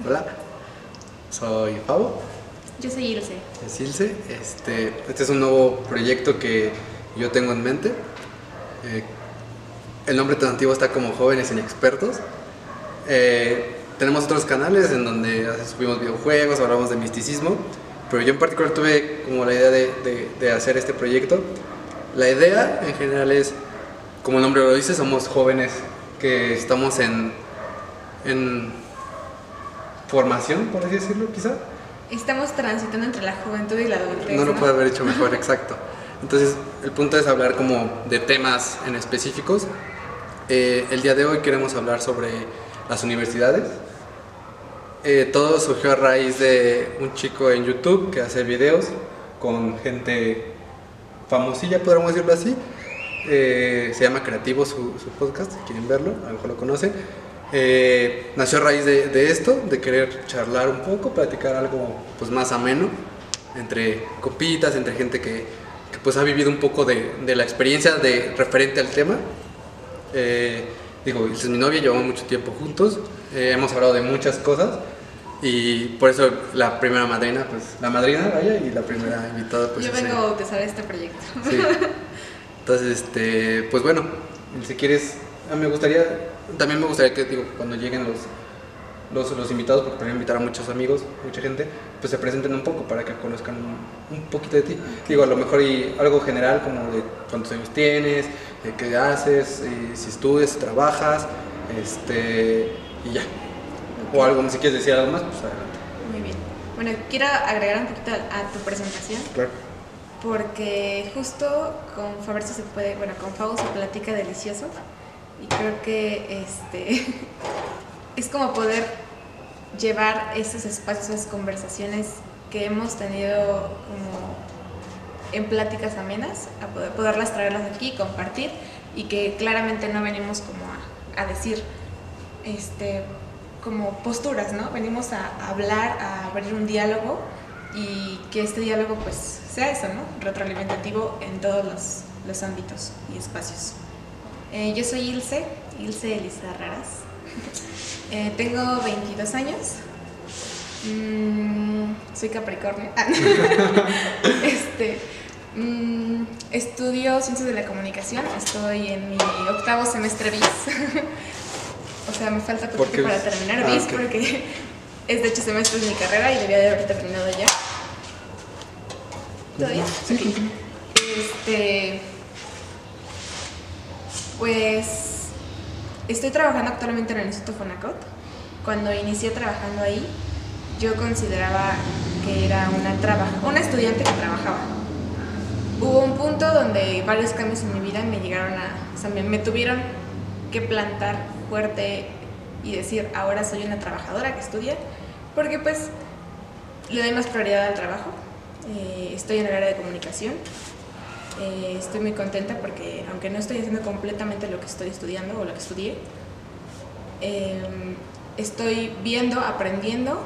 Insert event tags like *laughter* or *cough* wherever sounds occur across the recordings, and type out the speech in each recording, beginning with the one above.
Hola, soy Pablo. Yo soy Ilse. Es Ilse. Este, este es un nuevo proyecto que yo tengo en mente. Eh, el nombre tentativo está como Jóvenes Inexpertos. Eh, tenemos otros canales en donde subimos videojuegos, hablamos de misticismo, pero yo en particular tuve como la idea de, de hacer este proyecto. La idea en general es, como el nombre lo dice, somos jóvenes que estamos en, en formación, por así decirlo, quizá. Estamos transitando entre la juventud y la adultez. No lo puedo haber hecho mejor, *laughs* exacto. Entonces, el punto es hablar como de temas en específicos. Eh, el día de hoy queremos hablar sobre las universidades. Eh, todo surgió a raíz de un chico en YouTube que hace videos con gente famosilla, podríamos decirlo así. Eh, se llama Creativo su, su, podcast, si quieren verlo, a lo mejor lo conocen. Eh, nació a raíz de, de, esto, de querer charlar un poco, platicar algo pues, más ameno, entre copitas, entre gente que, que pues ha vivido un poco de, de, la experiencia de referente al tema. Eh, digo, es mi novia, llevamos mucho tiempo juntos, eh, hemos hablado de muchas cosas y por eso la primera madrina, pues la madrina, vaya, y la primera invitada, pues... Yo vengo a bautizar este proyecto. Sí. Entonces, este, pues bueno, si quieres, me gustaría, también me gustaría que, digo, cuando lleguen los, los, los invitados, porque también invitar a muchos amigos, mucha gente, pues se presenten un poco para que conozcan un, un poquito de ti. Digo, a lo mejor y algo general, como de cuántos años tienes, de qué haces, si estudias, trabajas, este, y ya. Okay. O algo, si quieres decir algo más, pues adelante. Muy bien. Bueno, quiero agregar un poquito a tu presentación. Claro porque justo con Fabercio se puede, bueno, con Fabo se platica delicioso y creo que este *laughs* es como poder llevar esos espacios, esas conversaciones que hemos tenido como en pláticas amenas, a poder, poderlas traerlas aquí, compartir y que claramente no venimos como a, a decir este como posturas, ¿no? Venimos a hablar, a abrir un diálogo y que este diálogo pues sea eso, ¿no? Retroalimentativo en todos los, los ámbitos y espacios. Eh, yo soy Ilse, Ilse Elisa Raras. *laughs* eh, tengo 22 años. Mm, soy Capricornio. *laughs* este, mm, estudio Ciencias de la Comunicación. Estoy en mi octavo semestre BIS. *laughs* o sea, me falta poquito para terminar BIS ah, okay. porque es de 8 semestres mi carrera y debía de haber terminado ya. ¿Todavía? Sí, okay. Este. Pues. Estoy trabajando actualmente en el Instituto Fonacot. Cuando inicié trabajando ahí, yo consideraba que era una, traba una estudiante que trabajaba. Hubo un punto donde varios cambios en mi vida me llegaron a. O sea, me, tuvieron que plantar fuerte y decir, ahora soy una trabajadora que estudia, porque pues le doy más prioridad al trabajo. Eh, estoy en el área de comunicación. Eh, estoy muy contenta porque aunque no estoy haciendo completamente lo que estoy estudiando o lo que estudié, eh, estoy viendo, aprendiendo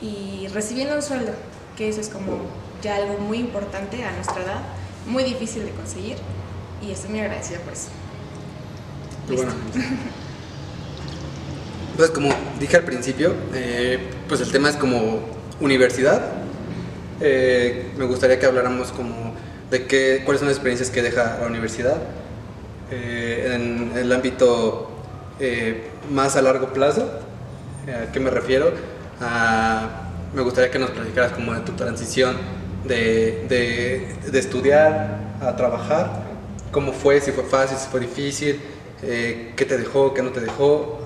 y recibiendo un sueldo, que eso es como ya algo muy importante a nuestra edad, muy difícil de conseguir y estoy muy agradecida por eso. Bueno. *laughs* Pues como dije al principio, eh, pues el tema es como universidad. Eh, me gustaría que habláramos como de qué, cuáles son las experiencias que deja la universidad eh, en el ámbito más a largo plazo. ¿A qué me refiero? A, me gustaría que nos platicaras como de tu transición de, de, de estudiar a trabajar, cómo fue, si fue fácil, si fue difícil, qué te dejó, qué no te dejó,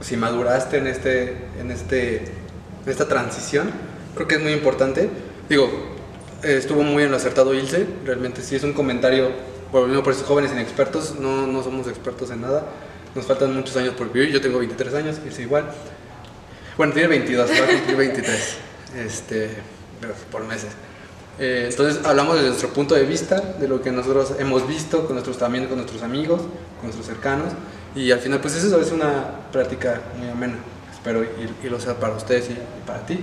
si maduraste en, este, en, este, en esta transición, creo que es muy importante. Digo, eh, estuvo muy en lo acertado Ilse, realmente sí es un comentario, por lo por esos jóvenes inexpertos, no, no somos expertos en nada, nos faltan muchos años por vivir, yo tengo 23 años, Ilse igual. Bueno, tiene 22, va a cumplir 23, *laughs* este, por meses. Eh, entonces hablamos desde nuestro punto de vista, de lo que nosotros hemos visto con nuestros, también con nuestros amigos, con nuestros cercanos. Y al final, pues eso es una práctica muy amena, espero, y, y lo sea para ustedes y, y, para ti.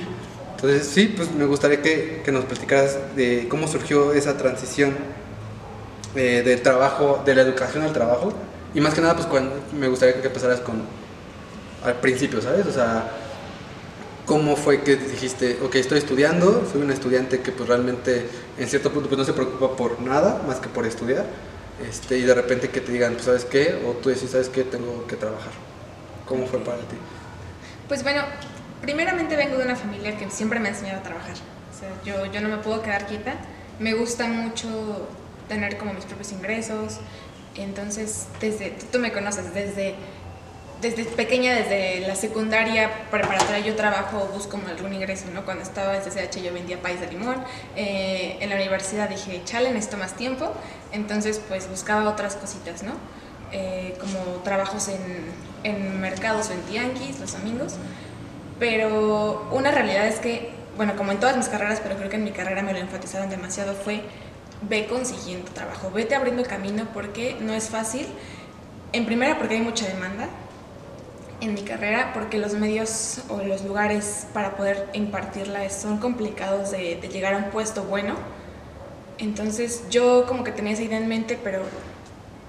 Entonces, sí, pues me gustaría que, que nos platicaras de cómo surgió esa transición eh, del trabajo, de la educación al trabajo, y más que nada, pues cuando, me gustaría que empezaras con, al principio, ¿sabes? O sea, ¿cómo fue que dijiste, ok, estoy estudiando, soy un estudiante que pues realmente en cierto punto pues no se preocupa por nada más que por estudiar, este, y de repente que te digan, pues sabes qué, o tú decís, sabes qué, tengo que trabajar. ¿Cómo fue para ti? Pues bueno, primeramente vengo de una familia que siempre me ha enseñado a trabajar. Yo, yo no me puedo quedar quieta. Me gusta mucho tener como mis propios ingresos. Entonces, desde, tú, me conoces, desde, desde pequeña, desde la secundaria preparatoria, yo trabajo, busco algún ingreso, ¿no? Cuando estaba en CCH yo vendía país de limón. Eh, en la universidad dije, chale, necesito más tiempo. Entonces, pues buscaba otras cositas, ¿no? Eh, como trabajos en, en mercados o en tianguis los domingos. Pero una realidad es que, bueno, como en todas mis carreras, pero creo que en mi carrera me lo enfatizaron demasiado, fue ve consiguiendo trabajo, vete abriendo el camino porque no es fácil. En primera porque hay mucha demanda en mi carrera, porque los medios o los lugares para poder impartirla son complicados de, de llegar a un puesto bueno. Entonces yo como que tenía esa idea en mente, pero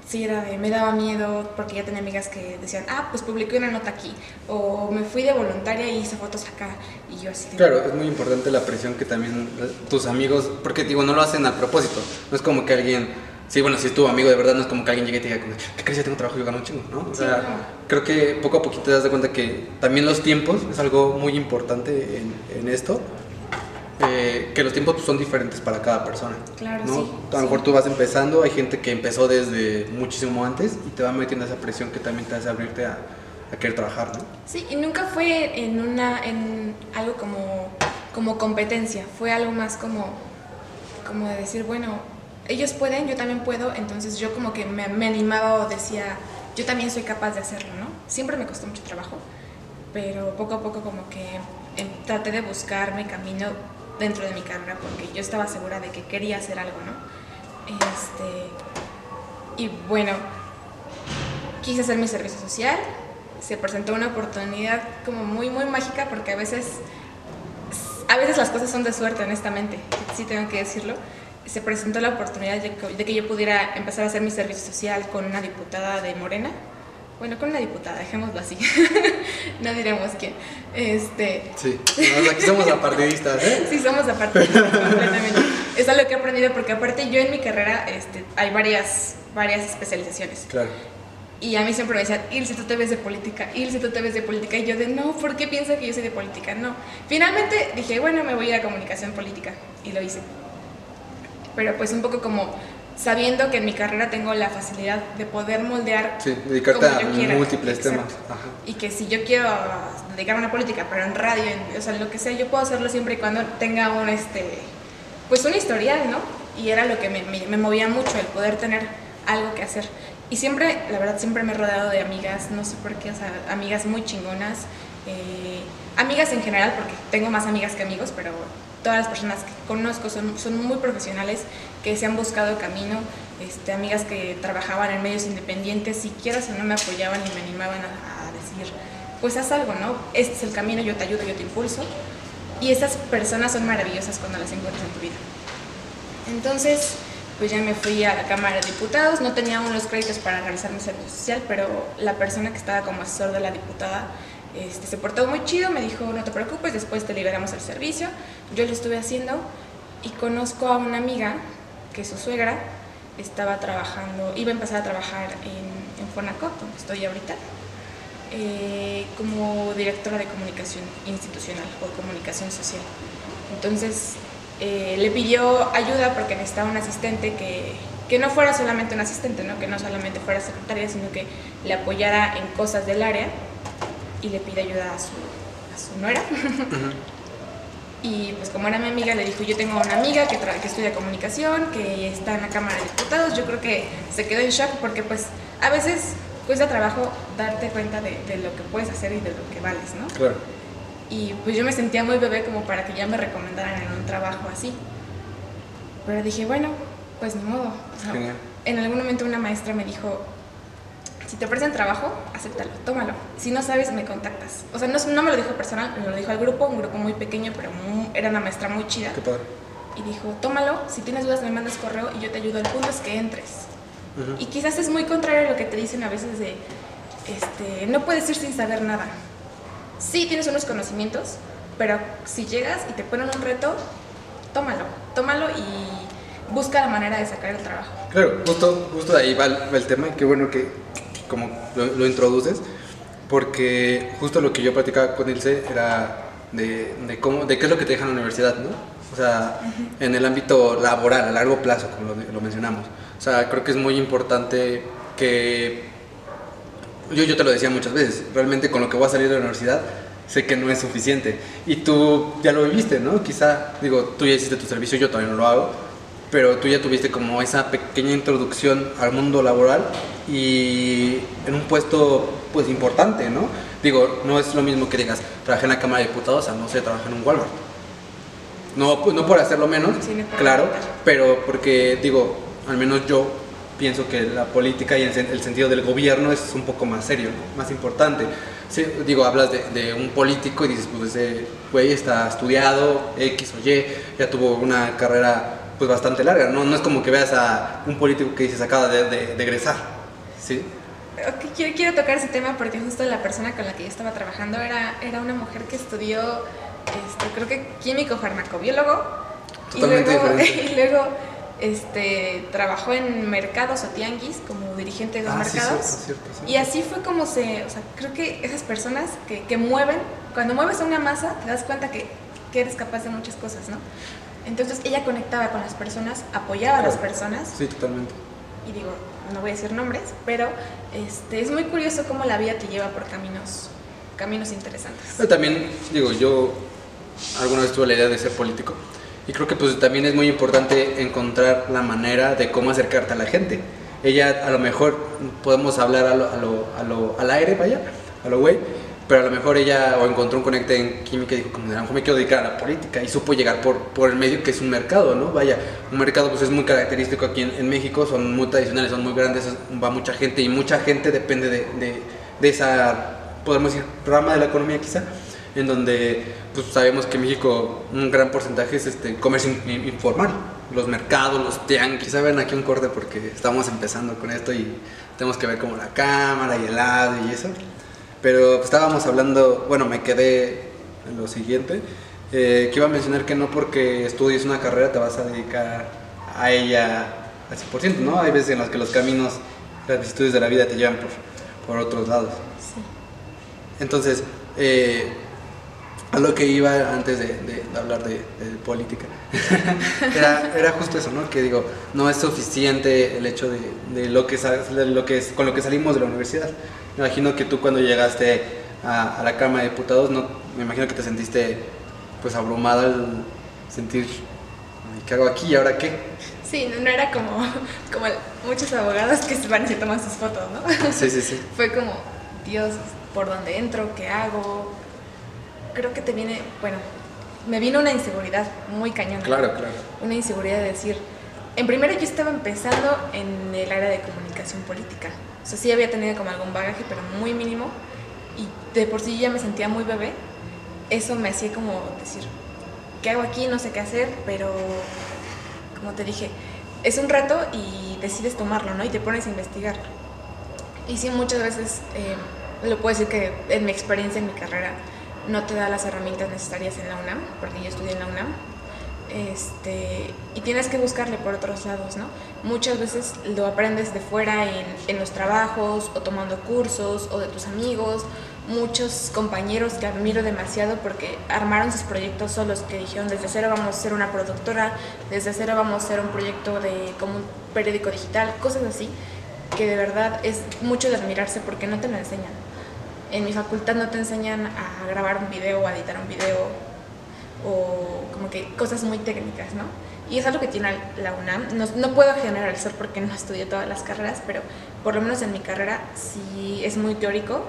sí era de, me daba miedo porque ya tenía amigas que decían, ah, pues publiqué una nota aquí, o me fui de voluntaria y hice fotos acá, y yo así. Claro, es muy importante la presión que también tus amigos, porque digo, no lo hacen a propósito, no es como que alguien, sí, bueno, si es tu amigo de verdad, no es como que alguien llegue y te diga, ¿qué crees? Ya tengo trabajo y yo gano un chingo, ¿no? O sea, creo que poco a poquito te das de cuenta que también los tiempos es algo muy importante en, en esto eh, que los tiempos pues, son diferentes para cada persona. Claro, ¿no? sí, a lo mejor tú vas empezando, hay gente que empezó desde muchísimo antes y te va metiendo esa presión que también te hace abrirte a, a querer trabajar, ¿no? Sí, y nunca fue en una en algo como como competencia, fue algo más como como de decir, bueno, ellos pueden, yo también puedo, entonces yo como que me, me animaba o decía, yo también soy capaz de hacerlo, ¿no? Siempre me costó mucho trabajo, pero poco a poco como que em, traté de buscar mi camino dentro de mi carrera porque yo estaba segura de que quería hacer algo, ¿no? Este, y bueno, quise hacer mi servicio social, se presentó una oportunidad como muy, muy mágica porque a veces, a veces las cosas son de suerte, honestamente, sí tengo que decirlo. Se presentó la oportunidad de que, de que yo pudiera empezar a hacer mi servicio social con una diputada de Morena, bueno, con una diputada, dejémoslo así. *laughs* no diremos quién. Este... Sí, aquí somos apartidistas, ¿eh? *laughs* sí, somos apartidistas, completamente. Es algo que he aprendido porque aparte yo en mi carrera este, hay varias, varias especializaciones. Claro. Y a mí siempre me decían, si tú te ves de política, si tú te ves de política. Y yo de, no, ¿por qué piensa que yo soy de política? No. Finalmente dije, bueno, me voy a ir a comunicación política. Y lo hice. Pero pues un poco como sabiendo que en mi carrera tengo la facilidad de poder moldear sí, dedicarte a múltiples temas. Y que si yo quiero dedicarme a una política pero en radio en, o sea lo que sea yo puedo hacerlo siempre y cuando tenga un este pues un historial no y era lo que me, me, movía mucho el poder tener algo que hacer. Y siempre la verdad siempre me he rodeado de amigas no sé por qué o sea amigas muy chingonas eh, amigas en general porque tengo más amigas que amigos pero todas las personas que conozco son, son muy profesionales, que se han buscado camino, este, amigas que trabajaban en medios independientes, si no me apoyaban y me animaban a, decir, pues haz algo, ¿no? Este es el camino, yo te ayudo, yo te impulso. Y esas personas son maravillosas cuando las encuentras en tu vida. Entonces, pues ya me fui a la Cámara de Diputados, no tenía aún los créditos para realizar mi servicio social, pero la persona que estaba como asesor de la diputada este, se portó muy chido, me dijo, no te preocupes, después te liberamos el servicio. Yo lo estuve haciendo y conozco a una amiga que su suegra estaba trabajando, iba a empezar a trabajar en, en Fonacot, donde estoy ahorita, eh, como directora de comunicación institucional o comunicación social. Entonces eh, le pidió ayuda porque necesitaba un asistente que, que no fuera solamente un asistente, ¿no? que no solamente fuera secretaria, sino que le apoyara en cosas del área y le pide ayuda a su, a su nuera. Y pues como era mi amiga, le dijo, yo tengo una amiga que, que estudia comunicación, que está en la Cámara de Diputados. Yo creo que se quedó en shock porque pues a veces cuesta trabajo darte cuenta de, de, lo que puedes hacer y de lo que vales, ¿no? Claro. Y pues yo me sentía muy bebé como para que ya me recomendaran en un trabajo así. Pero dije, bueno, pues ni modo. O sea, en algún momento una maestra me dijo, si te ofrecen trabajo, acéptalo, tómalo. Si no sabes, me contactas. O sea, no, no, me lo dijo personal, me lo dijo al grupo, un grupo muy pequeño, pero era una maestra muy chida. Qué padre. Y dijo, tómalo, si tienes dudas me mandas correo y yo te ayudo. El punto es que entres. Uh -huh. Y quizás es muy contrario a lo que te dicen a veces de, este, no puedes ir sin saber nada. Sí tienes unos conocimientos, Pero si llegas y te ponen un reto, tómalo, tómalo y busca la manera de sacar el trabajo. Claro, justo, justo ahí va el, tema, qué bueno que como lo, introduces, porque justo lo que yo platicaba con Ilse era de, de, cómo, de qué es lo que te deja en la universidad, ¿no? O sea, en el ámbito laboral, a largo plazo, como lo, lo mencionamos. O sea, creo que es muy importante que yo, yo te lo decía muchas veces, realmente con lo que voy a salir de la universidad sé que no es suficiente. Y tú ya lo viviste, ¿no? Quizá, digo, tú ya hiciste tu servicio, yo todavía no lo hago, pero tú ya tuviste como esa pequeña introducción al mundo laboral y en un puesto pues importante, ¿no? Digo, no es lo mismo que digas, trabajé en la Cámara de Diputados a no sé, trabajé en un Walmart. No, no por hacerlo menos, claro, pero porque digo, al menos yo pienso que la política y el, sentido del gobierno es un poco más serio, más importante. digo, hablas de, un político y dices, pues ese güey está estudiado, X o Y, ya tuvo una carrera pues bastante larga, ¿no? No es como que veas a un político que dices acaba de, de, egresar, ¿sí? quiero, quiero, tocar ese tema porque justo la persona con la que yo estaba trabajando era, era una mujer que estudió, este, creo que químico farmacobiólogo. Totalmente y luego, diferente. *laughs* Y luego este, trabajó en mercados o tianguis como dirigente de los ah, mercados. Y así fue como se, o sea, creo que esas personas que, que mueven, cuando mueves una masa, te das cuenta que, que, eres capaz de muchas cosas, ¿no? Entonces ella conectaba con las personas, apoyaba a las personas. Sí, totalmente. Y digo, no voy a decir nombres, pero este, es muy curioso cómo la vida te lleva por caminos, caminos interesantes. Pero también, digo, yo alguna vez tuve la idea de ser político y creo que pues también es muy importante encontrar la manera de cómo acercarte a la gente. Ella a lo mejor podemos hablar a lo, a lo, a lo al aire, vaya, a lo güey, pero a lo mejor ella o encontró un conecte en química y dijo, como a lo mejor me quiero dedicar a la política y supo llegar por, por el medio que es un mercado, ¿no? Vaya, un mercado pues es muy característico aquí en, México, son muy tradicionales, son muy grandes, va mucha gente y mucha gente depende de, de, de esa, podemos decir, rama de la economía quizá en donde pues, sabemos que en México un gran porcentaje es este comercio informal, los mercados, los tianguis, saben aquí un corte porque estamos empezando con esto y tenemos que ver como la cámara y el lado y eso. Pero estábamos hablando, bueno, me quedé en lo siguiente, eh, que iba a mencionar que no porque estudies una carrera te vas a dedicar a ella al 100%, ¿no? Hay veces en las que los caminos, las estudios de la vida te llevan por, por otros lados. Sí. Entonces, eh, a lo que iba antes de, hablar de, política. *laughs* era, justo eso, ¿no? Que digo, no es suficiente el hecho de, lo, que, lo que es, con lo que salimos de la universidad. Me imagino que tú cuando llegaste a, la Cámara de Diputados, no, me imagino que te sentiste pues abrumada al sentir, ¿qué hago aquí y ahora qué? Sí, no, era como, como muchos abogados que se van y se toman sus fotos, ¿no? Sí, sí, sí. *laughs* Fue como, Dios, ¿por dónde entro? ¿Qué hago? creo que te viene, bueno, me vino una inseguridad muy cañona. Claro, claro. Una inseguridad de decir, en primero yo estaba empezando en el área de comunicación política. O sea, sí había tenido como algún bagaje, pero muy mínimo. Y de por sí ya me sentía muy bebé. Eso me hacía como decir, ¿qué hago aquí? No sé qué hacer, pero como te dije, es un reto y decides tomarlo, ¿no? Y te pones a investigar. Y sí, muchas veces, eh, lo puedo decir que en mi experiencia, en mi carrera, no te da las herramientas necesarias en la UNAM, porque yo estudié en la UNAM, este, y tienes que buscarle por otros lados, ¿no? Muchas veces lo aprendes de fuera en, en, los trabajos o tomando cursos o de tus amigos. Muchos compañeros que admiro demasiado porque armaron sus proyectos solos, que dijeron desde cero vamos a ser una productora, desde cero vamos a ser un proyecto de como un periódico digital, cosas así, que de verdad es mucho de admirarse porque no te lo enseñan en mi facultad no te enseñan a grabar un video a editar un video o como que cosas muy técnicas, ¿no? Y es algo que tiene la UNAM. No, no, puedo generalizar porque no estudié todas las carreras, pero por lo menos en mi carrera sí es muy teórico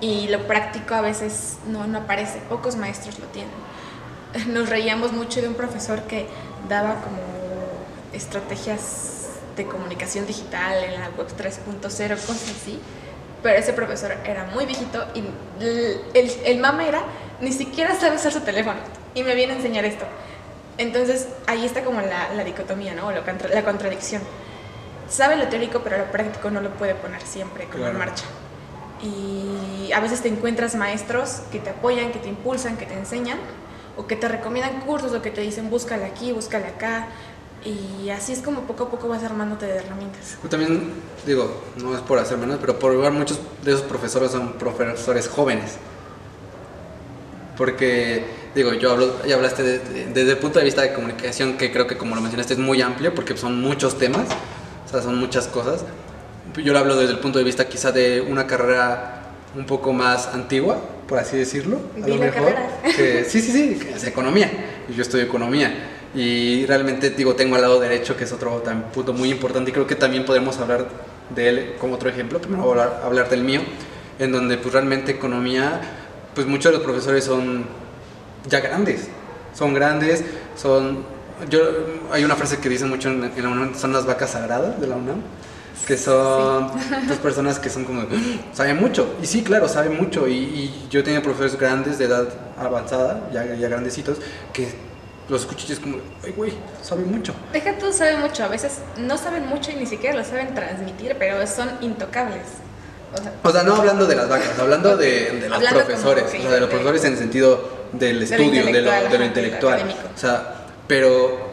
y lo práctico a veces no, no aparece. Pocos maestros lo tienen. *laughs* Nos reíamos mucho de un profesor que daba como estrategias de comunicación digital en la web 3.0, cosas así pero ese profesor era muy viejito y el, el, mame era, ni siquiera sabe usar su teléfono y me viene a enseñar esto. Entonces ahí está como la, la dicotomía, ¿no? Lo, la contradicción. Sabe lo teórico, pero lo práctico no lo puede poner siempre como en marcha. y a veces te encuentras maestros que te apoyan, que te impulsan, que te enseñan o que te recomiendan cursos o que te dicen búscale aquí, búscale acá. Y así es como poco a poco vas armándote de herramientas. Yo también digo, no es por hacer menos, pero por igual muchos de esos profesores son profesores jóvenes. Porque, digo, yo hablo, ya hablaste desde el punto de vista de comunicación, que creo que como lo mencionaste es muy amplio, porque son muchos temas, o sea, son muchas cosas. Yo lo hablo desde el punto de vista quizá de una carrera un poco más antigua, por así decirlo. A lo mejor. Que, sí, sí, sí, que es economía. Y yo estudio economía. Y realmente, digo, tengo al lado derecho, que es otro punto muy importante, y creo que también podemos hablar de él como otro ejemplo. Primero voy a hablar, del mío, en donde pues realmente economía, pues muchos de los profesores son ya grandes. Son grandes, son... Yo, hay una frase que dicen mucho en, en la UNAM, son las vacas sagradas de la UNAM que son *laughs* dos personas que son como, saben mucho. Y sí, claro, saben mucho. Y, yo tenía profesores grandes de edad avanzada, ya, ya grandecitos, que los y es como, ay, güey, saben mucho. Deja tú, saben mucho. A veces no saben mucho y ni siquiera lo saben transmitir, pero son intocables. O sea, no hablando de las vacas, hablando de, de los profesores, o sea, de los profesores en el sentido del estudio, de lo, de lo intelectual. o sea, pero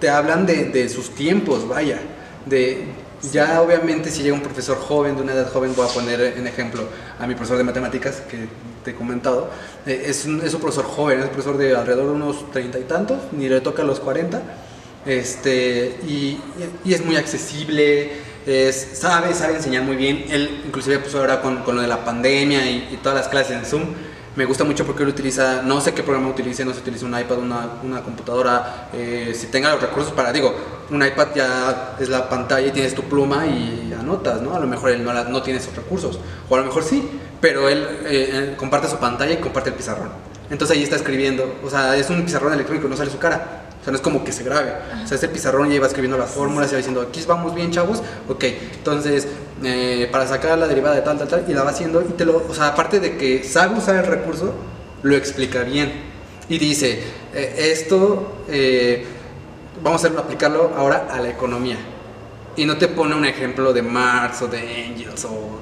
te hablan de, de sus tiempos, vaya, de ya obviamente si llega un profesor joven, de una edad joven, voy a poner en ejemplo a mi profesor de matemáticas que te he comentado, eh, es, un, es, un, profesor joven, es un profesor de alrededor de unos treinta y tantos, ni le toca los cuarenta, este, y, y, es muy accesible, es, sabe, sabe enseñar muy bien, él inclusive pues ahora con, con lo de la pandemia y, todas las clases en Zoom, me gusta mucho porque él utiliza, no sé qué programa utilice, no se utiliza un iPad, una, una computadora, eh, si tenga los recursos para, digo, un iPad ya es la pantalla y tienes tu pluma y anotas, ¿no? A lo mejor él no, no tiene esos recursos, o a lo mejor sí, pero él eh, comparte su pantalla y comparte el pizarrón. Entonces ahí está escribiendo, o sea, es un pizarrón electrónico, no sale su cara. O sea, no es como que se grabe. O sea, ese pizarrón ya va escribiendo las fórmulas y va diciendo, aquí vamos bien, chavos. Ok, entonces, eh, para sacar la derivada de tal, tal, tal, y la va haciendo. Y te lo, o sea, aparte de que sabe usar el recurso, lo explica bien. Y dice, eh, esto, eh, vamos a aplicarlo ahora a la economía. Y no te pone un ejemplo de Marx o de Engels o...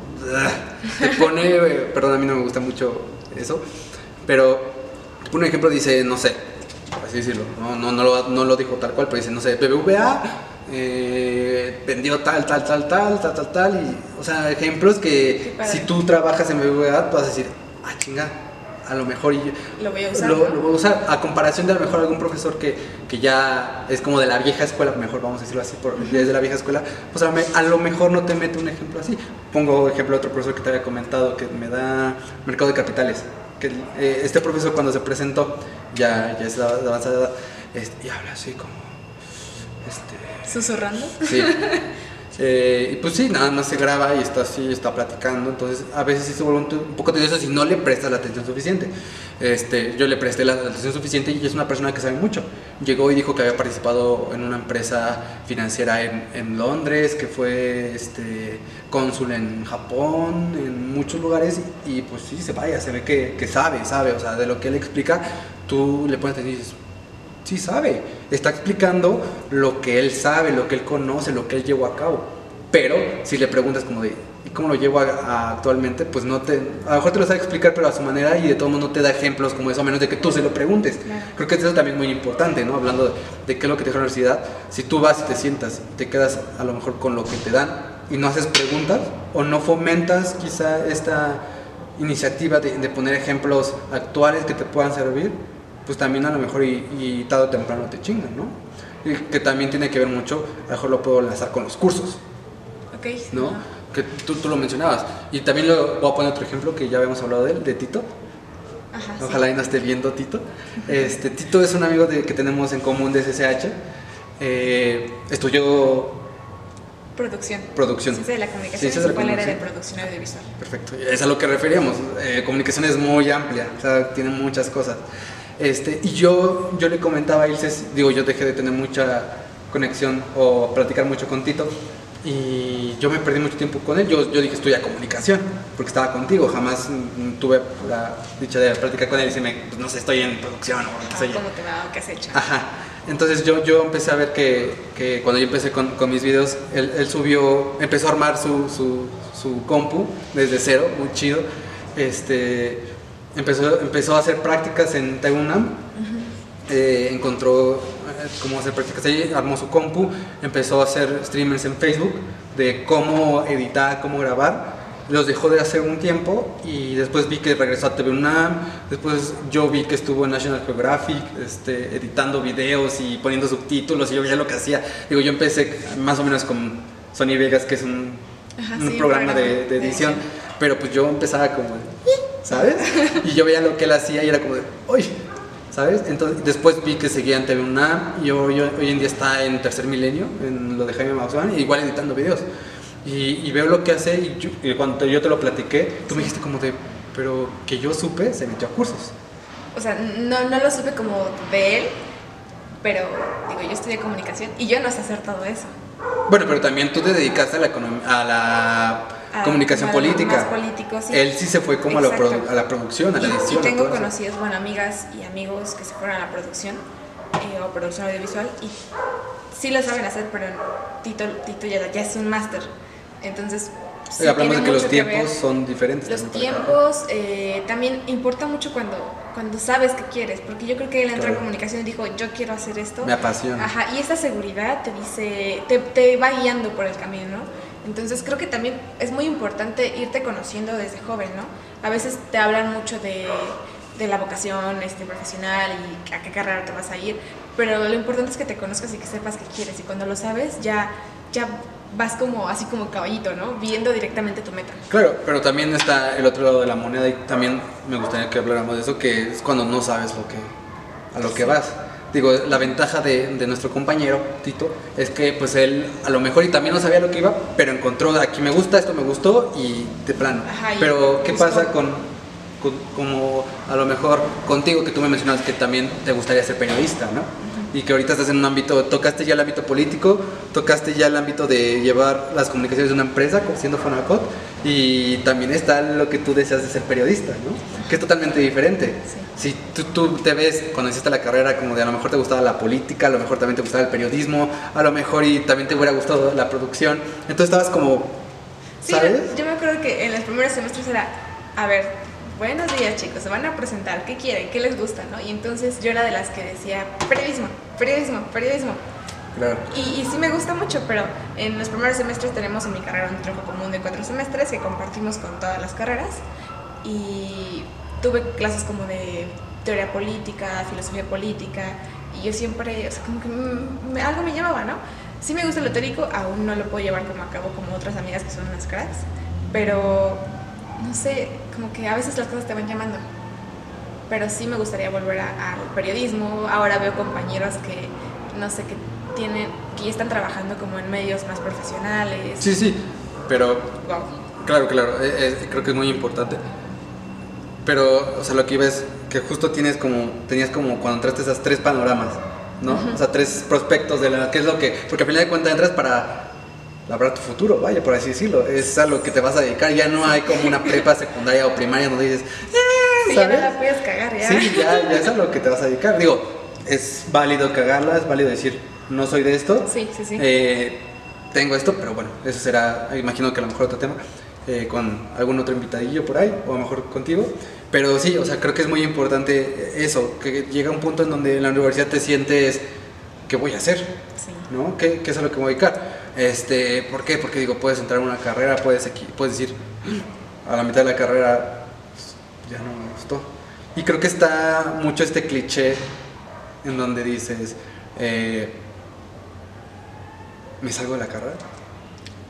te pone, *laughs* perdón, a mí no me gusta mucho eso, pero un ejemplo, dice, no sé, así decirlo, no, no, no, lo, no lo dijo tal cual, pero dice, no sé, BBVA eh, vendió tal, tal, tal, tal, tal, tal, tal, y, o sea, ejemplos que si tú trabajas en BBVA, vas a decir, ah, chinga, a lo mejor lo voy a usar, lo, voy a usar a comparación de a lo mejor algún profesor que, que, ya es como de la vieja escuela, mejor vamos a decirlo así, por, desde la vieja escuela, pues a, lo mejor no te mete un ejemplo así. Pongo ejemplo de otro profesor que te había comentado que me da mercado de capitales que eh, este profesor cuando se presentó, ya, ya es de avanzada este, y habla así como... Este, ¿Susurrando? Sí. *laughs* Eh, y pues sí, nada más se graba y está así, está platicando. Entonces, a veces sí se vuelve un, poco tedioso si no le prestas la atención suficiente. Este, yo le presté la atención suficiente y es una persona que sabe mucho. Llegó y dijo que había participado en una empresa financiera en, Londres, que fue este, cónsul en Japón, en muchos lugares. Y, pues sí, se vaya, se ve que, sabe, sabe. O sea, de lo que él explica, tú le puedes decir, sí sabe, está explicando lo que él sabe, lo que él conoce, lo que él llevó a cabo. Pero si le preguntas como de, ¿y cómo lo llevo actualmente? Pues no te, a lo mejor te lo sabe explicar, pero a su manera y de todo modo no te da ejemplos como eso, a menos de que tú se lo preguntes. Creo que eso también es muy importante, ¿no? Hablando de, qué es lo que te deja la universidad, si tú vas y te sientas, te quedas a lo mejor con lo que te dan y no haces preguntas o no fomentas quizá esta iniciativa de, de poner ejemplos actuales que te puedan servir, pues también a lo mejor y, y tarde o temprano te chingan, ¿no? Y que también tiene que ver mucho, a lo mejor lo puedo enlazar con los cursos. Ok. ¿No? Que tú, tú, lo mencionabas. Y también lo, voy a poner otro ejemplo que ya habíamos hablado de él, de Tito. Ajá, Ojalá sí. y no esté viendo Tito. Este, Tito es un amigo de, que tenemos en común de SSH. Eh, estudió Producción. Producción. Ciencia de la comunicación. Ciencias de la ¿Cuál era de comunicación. producción audiovisual? Perfecto, es a lo que referíamos. Eh, comunicación es muy amplia, o sea, tiene muchas cosas. Este, y yo, yo le comentaba a Ilse, digo, yo dejé de tener mucha conexión o platicar mucho con Tito. y yo me perdí mucho tiempo con él. Yo, yo dije, estudia comunicación, porque estaba contigo. Jamás tuve la dicha de platicar con él y decirme, pues, no sé, estoy en producción o qué sé yo. ¿Cómo te va? ¿Qué has hecho? Ajá. Entonces yo, yo empecé a ver que, que cuando yo empecé con, con mis videos, él, él subió, empezó a armar su, su, su compu desde cero, muy chido. Este, empezó, empezó a hacer prácticas en Taiwan. Eh, encontró eh, cómo hacer prácticas ahí, armó su compu, empezó a hacer streamers en Facebook de cómo editar, cómo grabar. Los dejó de hacer un tiempo y después vi que regresó a TV UNAM. Después yo vi que estuvo en National Geographic este, editando videos y poniendo subtítulos y yo veía lo que hacía. Digo, yo empecé más o menos con Sony Vegas, que es un, Ajá, un sí, programa de, programa de de edición, edición. pero pues yo empezaba como, ¿sabes? Y yo veía lo que él hacía y era como de, ¡uy! ¿Sabes? Entonces, después vi que seguía en TV UNAM y hoy, hoy en día está en Tercer Milenio, en lo de Jaime Maussan, igual editando videos. Y, y veo lo que hace y, yo- y cuando yo te lo platiqué, tú me dijiste como de, pero que yo supe, se metió a cursos. O sea, no, no lo supe como de él, pero digo, yo estudié comunicación y yo no sé hacer todo eso. Bueno, pero también tú te dedicaste a la, a la A- comunicación como política. político, sí. Él sí se fue como a la, a la producción, a la edición. Y, tengo eso. conocidos, bueno, amigas y amigos que se fueron a la producción eh, o producción audiovisual y sí lo saben hacer, pero Tito, Tito ya, ya es un máster. Entonces, sí hablamos de que los tiempos son diferentes. Los también tiempos eh, también importa mucho cuando, cuando sabes que quieres, porque yo creo que él entró Claro. en comunicación y dijo, yo quiero hacer esto. Me apasiona. Ajá, y esa seguridad te dice, te, te va guiando por el camino, ¿no? Entonces creo que también es muy importante irte conociendo desde joven, ¿no? A veces te hablan mucho de, de la vocación este, profesional y a qué carrera te vas a ir, pero lo importante es que te conozcas y que sepas qué quieres, y cuando lo sabes ya, ya vas como así como caballito, ¿no? Viendo directamente tu meta. Claro, pero también está el otro lado de la moneda y también me gustaría que habláramos de eso, que es cuando no sabes lo que, a lo que vas. Digo, la ventaja de, de nuestro compañero, Tito, es que pues él a lo mejor y también no sabía lo que iba, pero encontró, aquí me gusta, esto me gustó y de plano. Ajá, pero, ¿qué pasa con, con- como a lo mejor contigo que tú me mencionabas que también te gustaría ser periodista, ¿no? Y que ahorita estás en un ámbito, tocaste ya el ámbito político, tocaste ya el ámbito de llevar las comunicaciones de una empresa, siendo Fonacot, y también está lo que tú deseas de ser periodista, ¿no? Que es totalmente diferente. Si tú, tú te ves cuando hiciste la carrera como de a lo mejor te gustaba la política, a lo mejor también te gustaba el periodismo, a lo mejor y también te hubiera gustado la producción, entonces estabas como, Sí, ¿sabes? yo, yo me acuerdo que en los primeros semestres era, a ver, buenos días chicos, se van a presentar, ¿qué quieren? ¿Qué les gusta? ¿no? Y entonces yo era de las que decía, periodismo, periodismo, periodismo. Claro. Y, y sí me gusta mucho, pero en los primeros semestres tenemos en mi carrera un tronco común de cuatro semestres que compartimos con todas las carreras. Y tuve clases como de teoría política, filosofía política, y yo siempre, o sea, como que mm, me- algo me llevaba, ¿no? Sí me gusta lo teórico, aún no lo puedo llevar como a cabo como otras amigas que son unas cracks, pero no sé, como que a veces las cosas te van llamando. Pero sí me gustaría volver al periodismo. Ahora veo compañeros que, no sé, que tienen, que ya están trabajando como en medios más profesionales. Sí, sí, pero Wow. Claro, claro, eh, eh, creo que es muy importante. Pero, o sea, lo que iba es que justo tienes como, tenías como cuando entraste esas tres panoramas, ¿no? O sea, tres prospectos de la, qué es lo que, porque al final de cuentas entras para labrar tu futuro, vaya, por así decirlo. Es a lo que te vas a dedicar, ya no hay como una prepa secundaria o primaria donde dices, "Ah", Sí, ya no la puedes cagar, ya. Sí, ya, ya es a lo que te vas a dedicar. Digo, es válido cagarla, es válido decir, no soy de esto. Sí, sí, sí. Eh, tengo esto, pero bueno, eso será, imagino que a lo mejor otro tema, eh, con algún otro invitadillo por ahí, o a lo mejor contigo. Pero sí, o sea, creo que es muy importante eso, que llega un punto en donde en la universidad te sientes, ¿qué voy a hacer? Sí. ¿no? ¿Qué, qué es a lo que me voy a dedicar? Este, ¿Por qué? Porque digo, puedes entrar a una carrera, puedes, puedes decir, a la mitad de la carrera pues, ya no me gustó. Y creo que está mucho este cliché en donde dices, eh, ¿me salgo de la carrera?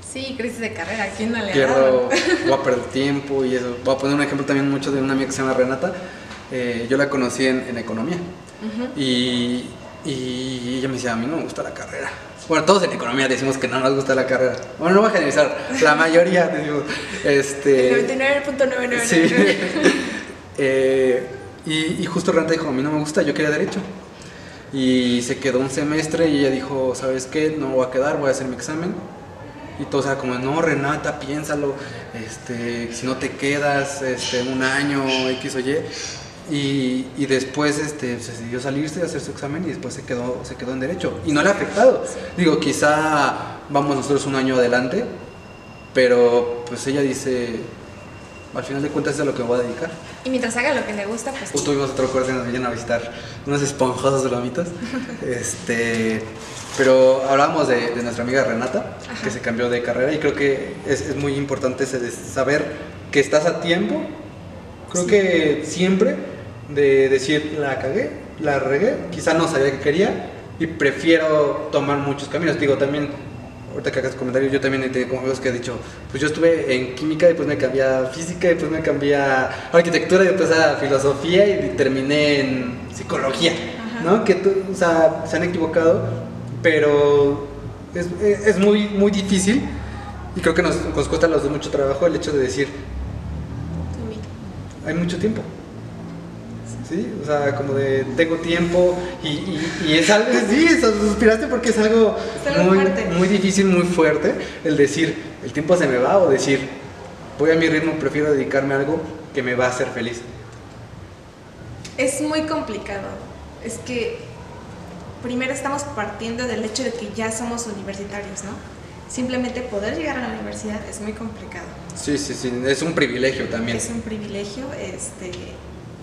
Sí, crisis de carrera, ¿quién no le Pierdo, *laughs* voy a perder tiempo y eso. Voy a poner un ejemplo también mucho de una amiga que se llama Renata. Eh, yo la conocí en, en economía. Ujú. Y, y ella me decía, a mí no me gusta la carrera. Bueno, todos en economía decimos que no nos gusta la carrera. Bueno, no voy a generalizar, la mayoría decimos, este... 99.999. Sí. *laughs* Eh, y, y justo Ranta dijo, a mí no me gusta, yo quería derecho. Y se quedó un semestre y ella dijo, ¿sabes qué? No voy a quedar, voy a hacer mi examen. y todo era como, no, Renata, piénsalo, este, si no te quedas este, un año, X o Y. Y, y, después este, se decidió salirse, hacer su examen y después se quedó, se quedó en derecho. Y no le ha afectado. Digo, quizá vamos nosotros un año adelante, pero pues ella dice, al final de cuentas es a lo que me voy a dedicar. Y mientras haga lo que le gusta, pues... Justo tuvimos otro corte y nos vienen a visitar unas esponjosas lomitas. *laughs* este, pero hablábamos de, de nuestra amiga Renata, Ajá. que se cambió de carrera y creo que es, es muy importante saber que estás a tiempo. Creo Sí. que siempre de decir, la cagué, la regué, quizá no sabía que quería y prefiero tomar muchos caminos. Digo, también, ahorita que hagas comentarios, yo también he tenido como amigos que he dicho, pues yo estuve en química, después me cambié a física, después me cambié a arquitectura, y después a filosofía y terminé en psicología, Ajá. ¿no? Que, o sea, se han equivocado, pero es, es- muy, muy difícil y creo que nos, nos cuesta a los dos mucho trabajo el hecho de decir, hay mucho tiempo. ¿Sí? O sea, como de tengo tiempo y, y, y es algo, *laughs* sí, suspiraste porque es algo, Es algo muy, muy difícil, muy fuerte, el decir, el tiempo se me va o decir, voy a mi ritmo, prefiero dedicarme a algo que me va a hacer feliz. Es muy complicado. Es que primero estamos partiendo del hecho de que ya somos universitarios, ¿no? Simplemente poder llegar a la universidad es muy complicado. Sí, sí, sí, es un privilegio también. Es un privilegio, este,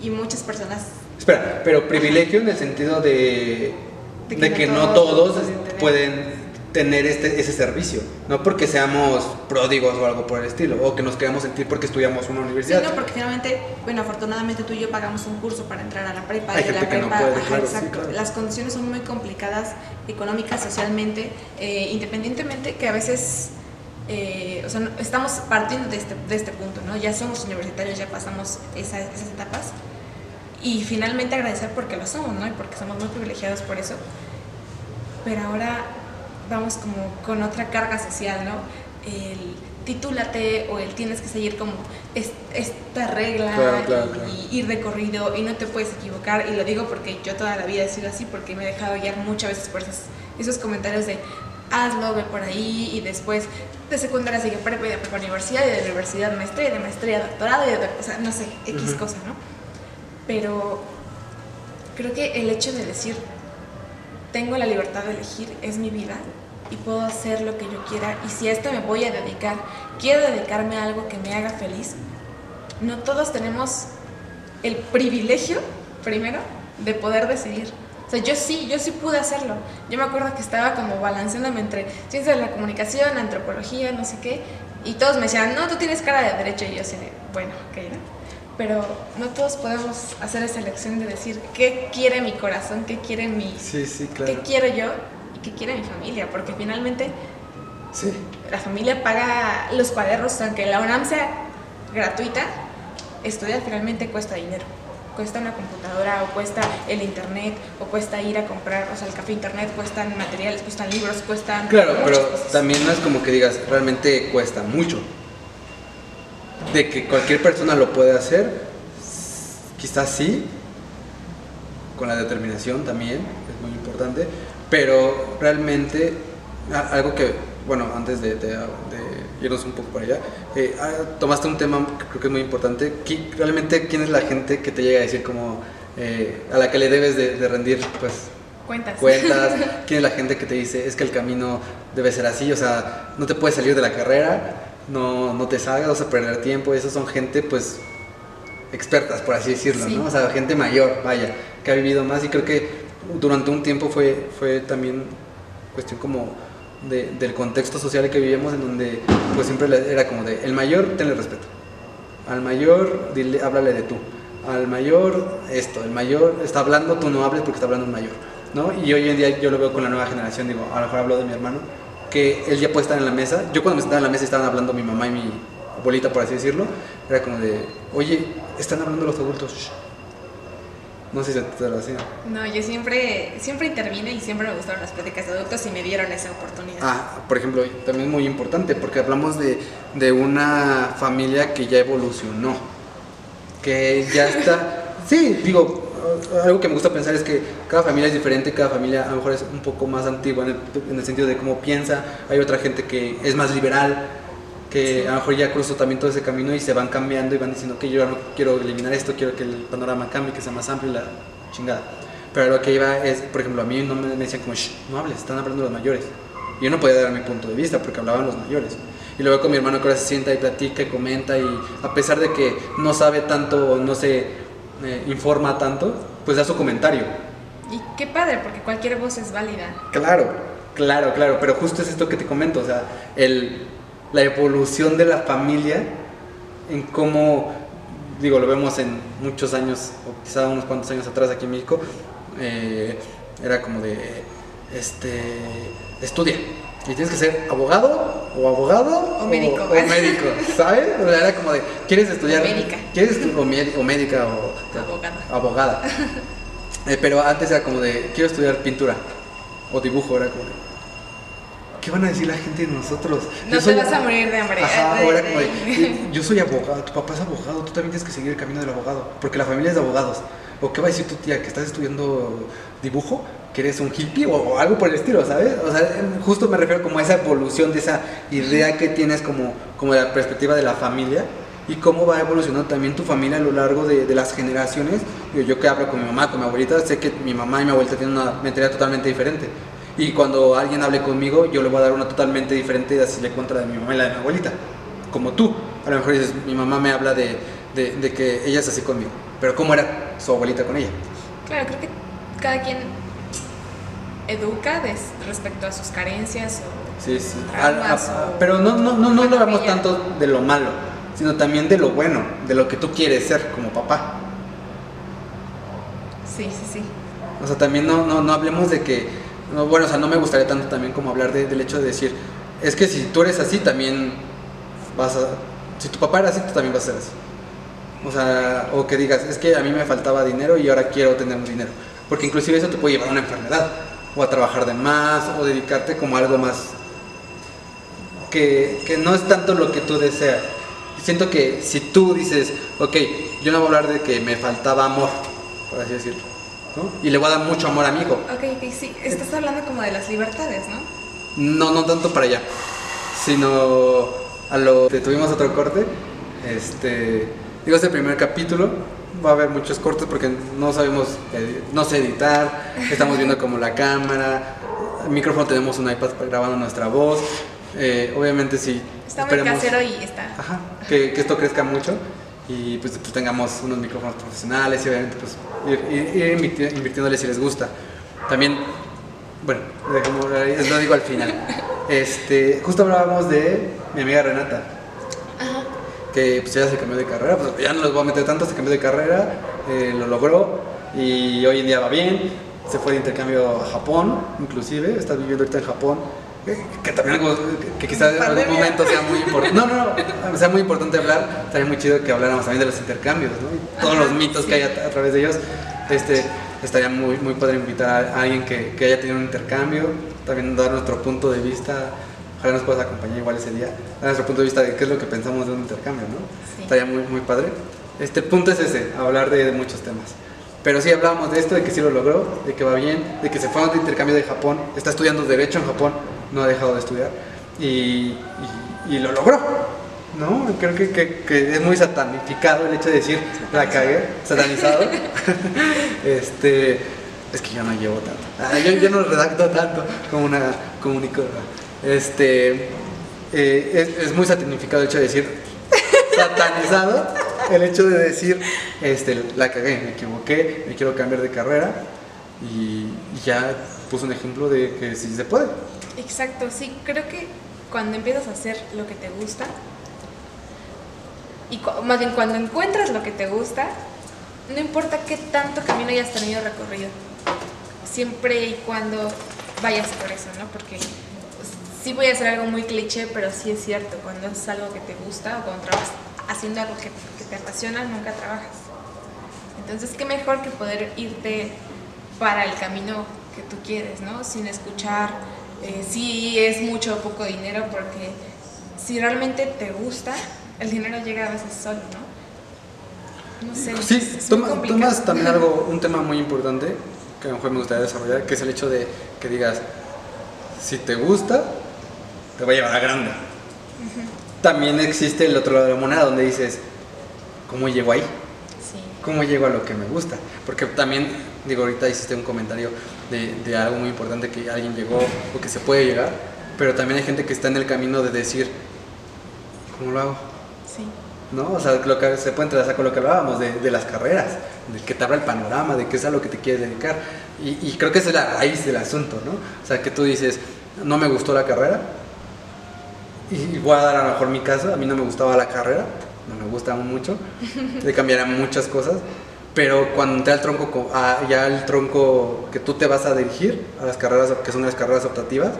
y muchas personas Espera, pero privilegio en el sentido de, De de que no todos todos pueden tener. este, ese servicio, no porque seamos pródigos o algo por el estilo, o que nos queramos sentir porque estudiamos una Sí, universidad. no, porque finalmente, bueno, afortunadamente tú y yo pagamos un curso para entrar a la prepa. Hay y la que no prepa, puede, ajá, claro, sí, exacto. claro. Las condiciones son muy complicadas, económicas, socialmente, eh, independientemente que a veces, eh, o sea, no- estamos partiendo de este, de este punto, ¿no? Ya somos universitarios, ya pasamos esa- esas etapas. Y finalmente agradecer porque lo somos, ¿no? Y porque somos muy privilegiados por eso. Pero ahora vamos como con otra carga social, ¿no? El titúlate o el tienes que seguir como es- esta regla Claro, claro, y, claro. y ir de corrido y no te puedes equivocar. Y lo digo porque yo toda la vida he sido así porque me he dejado guiar muchas veces por esos, esos comentarios de hazlo, ve por ahí y después de secundaria sigue prepa y de prepa universidad y de universidad maestría y de maestría doctorado y de, o sea, no sé, X Ujú. cosa, ¿no? Pero creo que el hecho de decir tengo la libertad de elegir, es mi vida y puedo hacer lo que yo quiera y si a esto me voy a dedicar, quiero dedicarme a algo que me haga feliz, no todos tenemos el privilegio, primero, de poder decidir. O sea, yo sí, yo sí pude hacerlo. Yo me acuerdo que estaba como balanceándome entre ciencias de la comunicación, antropología, no sé qué, y todos me decían, no, tú tienes cara de derecho, y yo así bueno, ok, ¿no? Pero no todos podemos hacer esa elección de decir qué quiere mi corazón, qué quiere mi, Sí, sí, qué claro. quiero yo y qué quiere mi familia, porque finalmente Sí. la familia paga los cuadernos, aunque la UNAM sea gratuita, estudiar finalmente cuesta dinero. Cuesta una computadora, o cuesta el internet, o cuesta ir a comprar, o sea, el café internet, cuestan materiales, cuestan libros, cuestan. Claro, pero cosas. también no es como que digas, realmente cuesta mucho. De que cualquier persona lo puede hacer, quizás sí, con la determinación también, es muy importante, pero realmente algo que, bueno, antes de, de- de irnos un poco para allá, eh, ah, tomaste un tema que creo que es muy importante, ¿Qui- realmente quién es la gente que te llega a decir como, eh, a la que le debes de, de rendir, pues, Cuentas. cuentas, *laughs* quién es la gente que te dice, es que el camino debe ser así, o sea, no te puedes salir de la carrera, no, no te salgas, vas a perder tiempo, esos son gente pues expertas, por así decirlo, Sí. ¿no? O sea, gente mayor, vaya, que ha vivido más y creo que durante un tiempo fue, fue también cuestión como de- del contexto social que vivíamos en donde pues siempre era como de, el mayor, tenle respeto, al mayor, dile, háblale de tú, al mayor, esto, el mayor está hablando, tú no hables porque está hablando un mayor, ¿no? Y hoy en día yo lo veo con la nueva generación, digo, a lo mejor hablo de mi hermano, que él ya puede estar en la mesa, yo cuando me sentaba en la mesa y estaban hablando mi mamá y mi abuelita, por así decirlo, era como de, oye, están hablando los adultos, shh". no sé si te lo hacía. No, yo siempre, siempre intervine y siempre me gustaron las pláticas de adultos y me dieron esa oportunidad. Ah, por ejemplo, también es muy importante porque hablamos de, de una familia que ya evolucionó, que ya está, sí, digo, algo que me gusta pensar es que cada familia es diferente, cada familia a lo mejor es un poco más antigua en el, en el sentido de cómo piensa, hay otra gente que es más liberal, que a lo mejor ya cruzó también todo ese camino y se van cambiando y van diciendo que yo ya no quiero eliminar esto, quiero que el panorama cambie, que sea más amplio y la chingada. Pero lo que iba es, por ejemplo, a mí no me, me decían como, Shh, no hables, están hablando los mayores. Y yo no podía dar mi punto de vista porque hablaban los mayores. Y luego con mi hermano que ahora se sienta y platica y comenta y a pesar de que no sabe tanto o no se eh, informa tanto, pues da su comentario. Y qué padre, porque cualquier voz es válida. Claro, claro, claro, pero justo es esto que te comento, o sea, el, la evolución de la familia en cómo, digo, lo vemos en muchos años, o quizá unos cuantos años atrás aquí en México, eh, era como de, este, estudia. Y tienes que ser abogado o abogado O médico. o, médico, ¿sabes? O sea, era como de, ¿quieres estudiar? O médica. ¿Quieres estu- o, médi- o médica o Abogada. abogada. *laughs* Eh, pero antes era como de, quiero estudiar pintura o dibujo, era como de, ¿qué van a decir la gente de nosotros? No te vas a morir de hambre. Ajá, era como de- *laughs* yo soy abogado, tu papá es abogado, tú también tienes que seguir el camino del abogado, porque la familia es de abogados. ¿O qué va a decir tu tía que estás estudiando dibujo? ¿Que eres un hippie o, o algo por el estilo, ¿sabes? O sea, justo me refiero como a esa evolución de esa idea que tienes como, como de la perspectiva de la familia y cómo va evolucionando también tu familia a lo largo de, de las generaciones. Yo, yo que hablo con mi mamá, con mi abuelita, sé que mi mamá y mi abuelita tienen una mentalidad totalmente diferente. Y cuando alguien hable conmigo, yo le voy a dar una totalmente diferente así le contra de mi mamá y la de mi abuelita. Como tú. A lo mejor dices, mi mamá me habla de, de, de que ella es así conmigo. Pero ¿cómo era su abuelita con ella? Claro, creo que cada quien educa respecto a sus carencias o Sí, sí. Traumas Al- a- o- pero no, no, no, no lo tanto de lo malo, sino también de lo bueno, de lo que tú quieres ser como papá. Sí, sí, sí. O sea, también no, no, no hablemos de que, no, bueno, o sea, no me gustaría tanto también como hablar de- del hecho de decir, es que si tú eres así, también vas a, si tu papá era así, tú también vas a ser así. O sea, o que digas, es que a mí me faltaba dinero y ahora quiero tener dinero. Porque inclusive eso te puede llevar a una enfermedad, o a trabajar de más, o dedicarte como a algo más que, que no es tanto lo que tú deseas. Siento que si tú dices, ok, yo no voy a hablar de que me faltaba amor, por así decirlo, ¿no? Y le voy a dar mucho amor a mi hijo. Ok, ok, sí. Estás hablando como de las libertades, ¿no? No, no tanto para allá, sino a lo que tuvimos otro corte. Este, digo, este primer capítulo va a haber muchos cortes porque no sabemos, no sé editar, estamos viendo como la cámara, el micrófono tenemos un iPad grabando nuestra voz. eh, obviamente sí, Está muy casero y está. Ajá, que, que esto crezca mucho y pues, pues tengamos unos micrófonos profesionales y obviamente pues ir, ir- ir invirti- invirtiéndole si les gusta. También, bueno, lo digo al final. *laughs* Este, justo hablábamos de mi amiga Renata. Que pues ella se cambió de carrera, pues ya no los voy a meter tanto, se cambió de carrera, eh, lo logró y hoy en día va bien, se fue de intercambio a Japón, inclusive, está viviendo ahorita en Japón, eh, que también algo que, que quizás en algún momento sea muy importante, no, no, no, *laughs* sea muy importante hablar, estaría muy chido que habláramos también de los intercambios, ¿no? Y todos Ajá, los mitos que hay a, a través de ellos, este, estaría muy, muy padre invitar a alguien que, que haya tenido un intercambio, también dar nuestro punto de vista, ojalá nos puedas acompañar igual ese día, dar nuestro punto de vista de qué es lo que pensamos de un intercambio, ¿no? Sí. Estaría muy, muy padre. Este el punto es ese, hablar de, de muchos temas. Pero sí hablábamos de esto, de que sí lo logró, de que va bien, de que se fue a un intercambio de Japón, está estudiando Derecho en Japón, no ha dejado de estudiar, y, y- y lo logró, ¿no? Creo que, que- que es muy satanificado el hecho de decir, la cagué, satanizado. *laughs* este, es que yo no llevo tanto, Ah, yo, yo no redacto tanto como una comunicadora. Este, eh, es, muy satanificado el hecho de decir, satanizado el hecho de decir, este, la cagué, me equivoqué, me quiero cambiar de carrera y, ya puso un ejemplo de que sí se puede. Exacto, sí, creo que cuando empiezas a hacer lo que te gusta, y más bien cuando encuentras lo que te gusta, no importa qué tanto camino hayas tenido recorrido, siempre y cuando vayas por eso, ¿no? Porque sí voy a hacer algo muy cliché, pero sí es cierto, cuando es algo que te gusta o cuando trabajas haciendo algo que, que te apasiona, nunca trabajas. Entonces, qué mejor que poder irte para el camino que tú quieres, ¿no? Sin escuchar eh, si es mucho o poco dinero, porque si realmente te gusta, el dinero llega a veces solo, ¿no? no sé. Sí, es toma- tomas también algo, *laughs* un tema muy importante que a lo mejor me gustaría desarrollar, que es el hecho de que digas, si te gusta, te va a llevar a grande. También existe el otro lado de la moneda donde dices, ¿cómo llego ahí? Sí. ¿Cómo llego a lo que me gusta? Porque también, digo, ahorita hiciste un comentario de, de algo muy importante que alguien llegó o que se puede llegar, pero también hay gente que está en el camino de decir, ¿cómo lo hago? Sí. ¿no? O sea, lo que se puede entrelazar con lo que hablábamos de, de las carreras, de que te abra el panorama, de que es a lo que te quieres dedicar. Y, y creo que esa es la raíz del asunto, ¿no? O sea, que tú dices, no me gustó la carrera, y voy a dar a lo mejor mi caso, a mí no me gustaba la carrera, no me gustaba mucho, le cambiarían muchas cosas, pero cuando entré al tronco, co- a- ya el tronco que tú te vas a dirigir, a las carreras, que son las carreras optativas,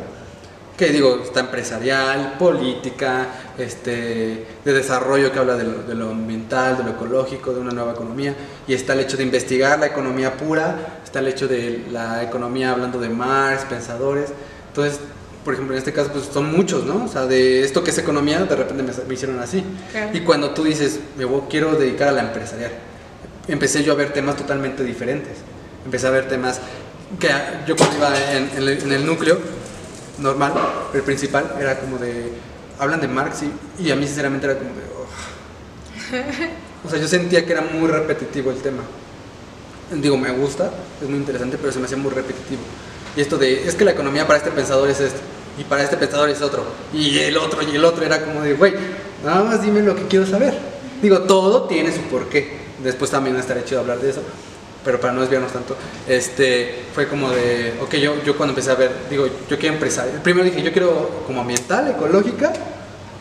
que digo, está empresarial, política, este, de desarrollo que habla de lo, de lo ambiental, de lo ecológico, de una nueva economía, y está el hecho de investigar la economía pura, está el hecho de la economía hablando de Marx, pensadores, entonces, por ejemplo, en este caso, pues son muchos, ¿no? O sea, de esto que es economía, de repente me, me hicieron así. Claro. Y cuando tú dices, me voy- quiero dedicar a la empresarial, empecé yo a ver temas totalmente diferentes. Empecé a ver temas que yo cuando iba en, en el, en el núcleo normal, el principal, era como de, hablan de Marx y, y a mí sinceramente era como de, *laughs* o sea, yo sentía que era muy repetitivo el tema. Digo, me gusta, es muy interesante, pero se me hacía muy repetitivo. Y esto de, es que la economía para este pensador es esto, y para este pensador es otro, y el otro, y el otro, era como de, güey, nada más dime lo que quiero saber. Digo, todo tiene su porqué. Después también estaré chido hablar de eso, pero para no desviarnos tanto, este, fue como de, ok, yo, yo cuando empecé a ver, digo, yo quiero empresario. Primero dije, yo quiero como ambiental, ecológica,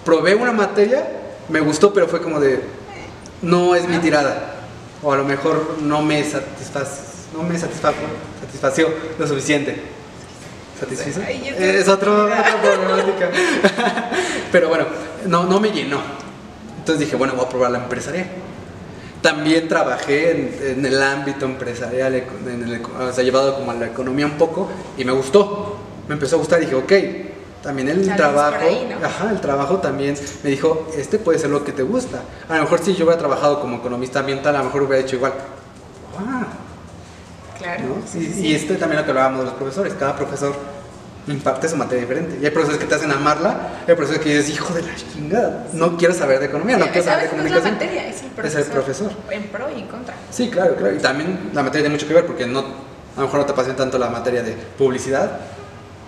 probé una materia, me gustó, pero fue como de, no es mi tirada. O a lo mejor no me satisfaz, no me satisfajo, satisfació lo suficiente. ¿Satisfizo? Ay, Es otro, otra problemática. *laughs* Pero bueno, no, no me llenó. Entonces dije, bueno, voy a probar la empresarial. También trabajé en, en el ámbito empresarial, en el o sea, llevado como a la economía un poco, y me gustó. Me empezó a gustar y dije, ok, también el Tal trabajo, por ahí, ¿no? ajá, el trabajo también me dijo, este puede ser lo que te gusta. A lo mejor si yo hubiera trabajado como economista ambiental, a lo mejor hubiera hecho igual. Claro. ¿no? sí, y, sí, y sí. este también lo que hablábamos de los profesores, cada profesor imparte su materia diferente. Y hay profesores que te hacen amarla, hay profesores que dices, hijo de la chingada, no quiero saber de economía, no quiero saber de ¿sabes? No es la comunicación. materia, es el Es profesor. el profesor. En pro y en contra. Sí, claro, claro. Y también la materia tiene mucho que ver porque no, a lo mejor no te apasiona tanto la materia de publicidad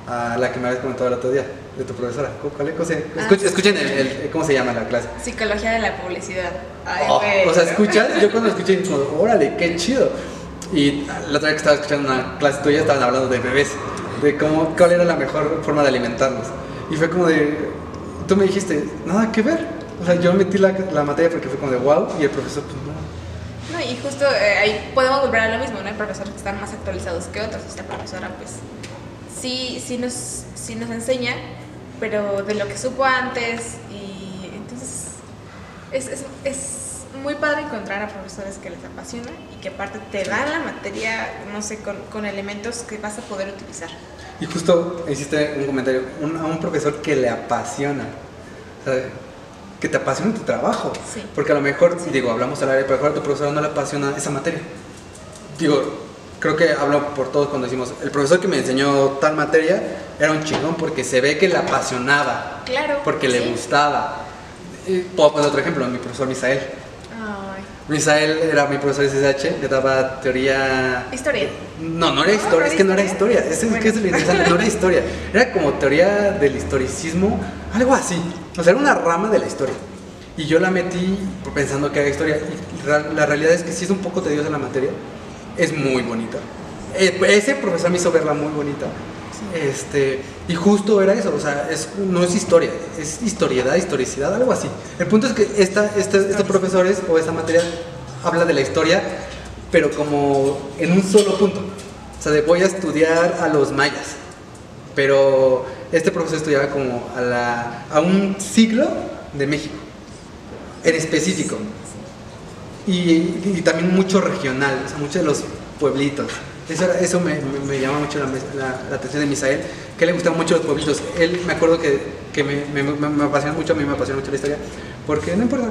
a la que me habías comentado el otro día de tu profesora. ¿Cu- ¿Cuál es? Escuchen, Ah, escuchen, escuchen el, el- ¿cómo se llama la clase? Psicología de la publicidad. Ay, Oh, o sea, escuchas, yo cuando escuché, órale, qué chido. Y la otra vez que estaba escuchando una clase tuya, estaban hablando de bebés, de cómo, cuál era la mejor forma de alimentarlos. Y fue como de, tú me dijiste, nada que ver. O sea, yo metí la, la materia porque fue como de wow, y el profesor, pues no. No, y justo eh, ahí podemos volver a lo mismo, ¿no? Hay profesores que están más actualizados que otros. Esta profesora, pues, sí, sí nos, sí nos enseña, pero de lo que supo antes. Y entonces, es, es, es muy padre encontrar a profesores que les apasiona y que aparte te dan la materia, no sé, con, con elementos que vas a poder utilizar. Y justo hiciste un comentario, un- a un profesor que le apasiona, o sea, que te apasiona tu trabajo. Sí. Porque a lo mejor, digo, hablamos al área, pero a lo mejor a tu profesor no le apasiona esa materia. Digo, creo que hablo por todos cuando decimos, el profesor que me enseñó tal materia era un chingón porque se ve que le apasionaba, Claro. porque le sí. gustaba. Puedo poner otro ejemplo, mi profesor Misael. Misael era mi profesor de SSH, le daba teoría historia. no, no era No, historia, no es que no era historia. es Bueno. que es lo interesante, no era historia, era como teoría del historicismo, algo así, o sea, era una rama de la historia. Y yo la metí pensando que era historia, y la realidad es que sí es un poco tediosa la materia, es muy bonita. Eh, Ese profesor me hizo verla muy bonita. Este, y justo era eso, o sea, es, no es historia, es historiedad, historicidad, algo así. El punto es que esta, esta- estos profesores o esta materia habla de la historia, pero como en un solo punto. O sea, de voy a estudiar a los mayas, pero este profesor estudiaba como a, la, a un siglo de México, en específico. Y, y también mucho regional, o sea, muchos de los pueblitos. Eso, eso me, me- me llama mucho la, la- la atención de Misael, que le gustaban mucho los pueblitos. Él, me acuerdo que, que me, me, apasiona mucho, a mí me apasiona mucho la historia, porque no importa.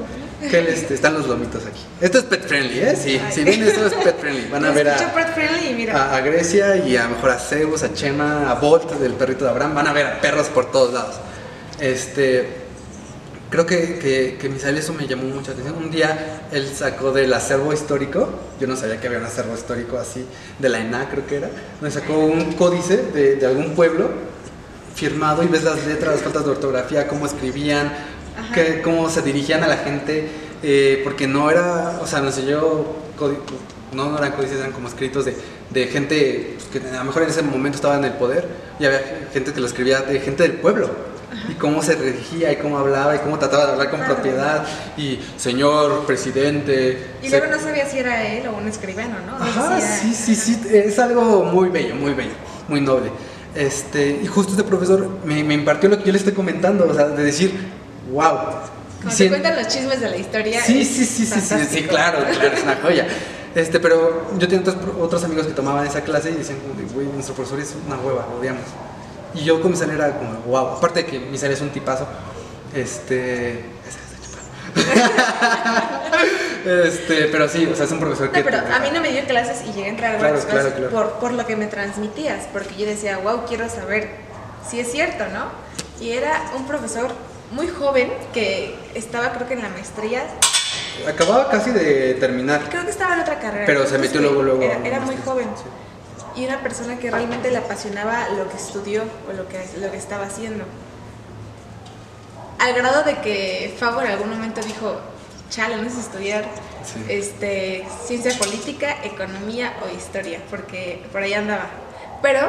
Que este, están los lomitos aquí. Esto es pet friendly, ¿eh? Sí, si ven esto es pet friendly. Van a ver a, pet friendly y mira. a, a Grecia y a mejor a Zeus, a Chema, a Bolt, del perrito de Abraham. Van a ver a perros por todos lados. Este, creo que, que, que Misael eso me llamó mucha atención. Un día él sacó del acervo histórico, yo no sabía que había un acervo histórico así, de la ENA creo que era, donde sacó un códice de, de algún pueblo firmado y ves las letras, las faltas de ortografía, cómo escribían, que, cómo se dirigían a la gente, eh, porque no era, o sea, nos enseñó, codi- no, no eran códices, eran como escritos de, de gente pues, que a lo mejor en ese momento estaba en el poder y había gente que lo escribía de gente del pueblo. Y cómo se dirigía y cómo hablaba y cómo trataba de hablar con Claro. propiedad y señor presidente. Y se- luego no sabía si era él o un escribano, ¿no? No Ajá, sí, sí, sí, es algo muy bello, muy bello, muy noble. Este, y justo este profesor me, me impartió lo que yo le estoy comentando, o sea, de decir, wow. Cuando te cuentan los chismes de la historia. Sí, sí, sí, sí, sí, sí, claro, *laughs* claro, es una joya. Este, pero yo tenía otros, otros amigos que tomaban esa clase y decían güey, nuestro profesor es una hueva, lo odiamos. Y yo con Misael era como, wow, aparte de que Misael es un tipazo, este... *laughs* este, pero sí, o sea, es un profesor que... No, pero a mí no me dio clases y llegué a entrar a Claro, varias claro, clases claro. Por, por lo que me transmitías, porque yo decía, wow, quiero saber si es cierto, ¿no? Y era un profesor muy joven que estaba creo que en la maestría, Acababa casi de terminar. creo que estaba en otra carrera. Pero se metió luego, luego. Era, muy joven. Sí. Y una persona que realmente le apasionaba lo que estudió o lo que, lo que estaba haciendo. Al grado de que Fabo en algún momento dijo, chale, no sé estudiar Sí. este, ciencia política, economía o historia, porque por ahí andaba. Pero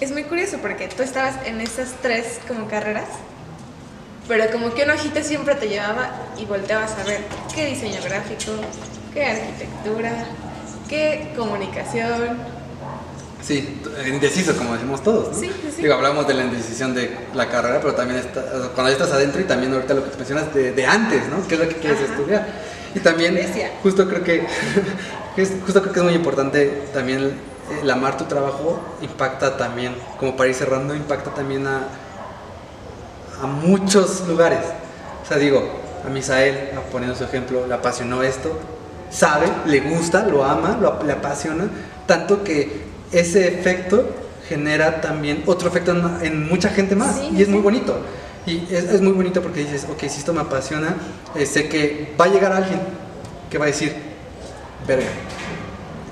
es muy curioso porque tú estabas en esas tres como carreras, pero como que un ojito siempre te llevaba y volteabas a ver qué diseño gráfico, qué arquitectura, qué comunicación. Sí, indeciso, como decimos todos. ¿no? Sí, sí. Digo, hablamos de la indecisión de la carrera, pero también está, cuando ya estás adentro y también ahorita lo que te mencionas de, de antes, ¿no? ¿Qué es lo que quieres Ajá. estudiar? Y también, justo creo que, *laughs* justo creo que es muy importante también el, el amar tu trabajo impacta también, como para ir cerrando, impacta también a, a muchos lugares. O sea, digo, a Misael, poniendo su ejemplo, le apasionó esto, sabe, le gusta, lo ama, lo, le apasiona, tanto que ese efecto genera también otro efecto en, en mucha gente más Sí, y es sí. muy bonito. Y es, es muy bonito porque dices, ok, si esto me apasiona, eh, sé que va a llegar alguien que va a decir, verga,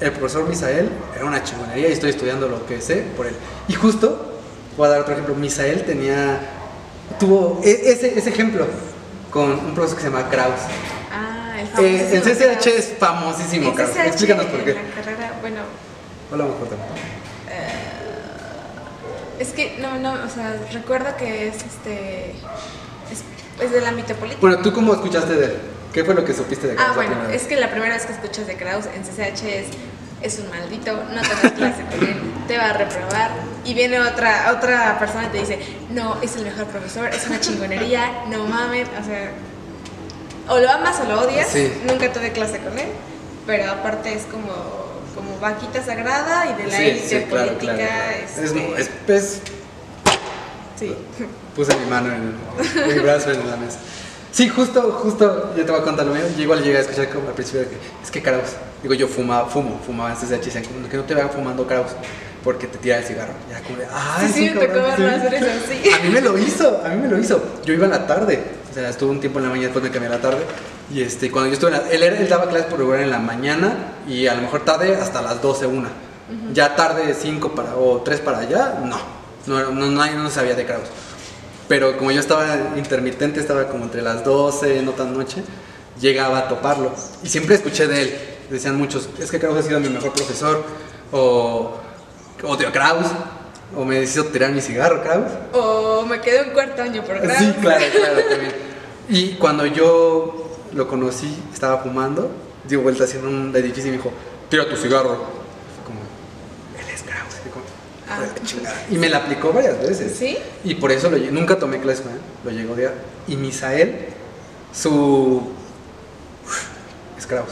el profesor Misael era una chingonería y estoy estudiando lo que sé por él. Y justo, voy a dar otro ejemplo, Misael tenía, tuvo e- ese, ese ejemplo con un profesor que se llama Kraus. El Eh, el famosísimo CCH es famosísimo. CCH Explícanos por qué. la carrera, bueno, Hola, mejor es que no, no, o sea, recuerdo que es este. Es, es del ámbito político. Bueno, ¿tú cómo escuchaste de él? ¿Qué fue lo que supiste de Kraus Ah, bueno, es que la primera vez que escuchas de Kraus en CCH es, es un maldito, no te das clase con él, te va a reprobar. Y viene otra, otra persona y te dice, no, es el mejor profesor, es una chingonería, no mames, o sea, o lo amas o lo odias, Sí. nunca tuve clase con él, pero aparte es como, como vaquita sagrada y de la élite sí, claro, política. claro, claro. Es, este, es, es- sí. *laughs* puse mi mano en mi brazo en la mesa. Sí, justo, justo, yo te voy a contar lo mío. Yo igual llegué a escuchar como al principio de que es que Kraus, digo yo fumaba, fumo, fumaba en CCH, que no te vean fumando Kraus porque te tira el cigarro. Ya como de, ay, Sí, sí, me tocó hacer eso, sí. A mí me lo hizo, a mí me lo hizo. Yo iba en la tarde, o sea, estuve un tiempo en la mañana, después me cambié a la tarde. Y este, cuando yo estuve en la, él, él daba clases por lugar en la mañana y a lo mejor tarde hasta las 12, una. Ya tarde 5 para, o 3 para allá, no. No, no, no, no sabía de Kraus. Pero como yo estaba intermitente, estaba como entre las 12, no tan noche, llegaba a toparlo. Y siempre escuché de él. Decían muchos, es que Kraus ha sido mi mejor profesor. O odio a Kraus. O me hizo tirar mi cigarro, Kraus. O me quedé un cuarto año por Kraus. Sí, claro, claro, también. Y cuando yo lo conocí, estaba fumando, dio vuelta hacia un edificio y me dijo, tira tu cigarro. Fue como, él es Kraus. Y como, Ah. "Joder, qué chingada". Y me la aplicó varias veces. ¿Sí? Y por eso lo, nunca tomé clases con él, lo llegó a odiar. Y Misael, su... es Kraus.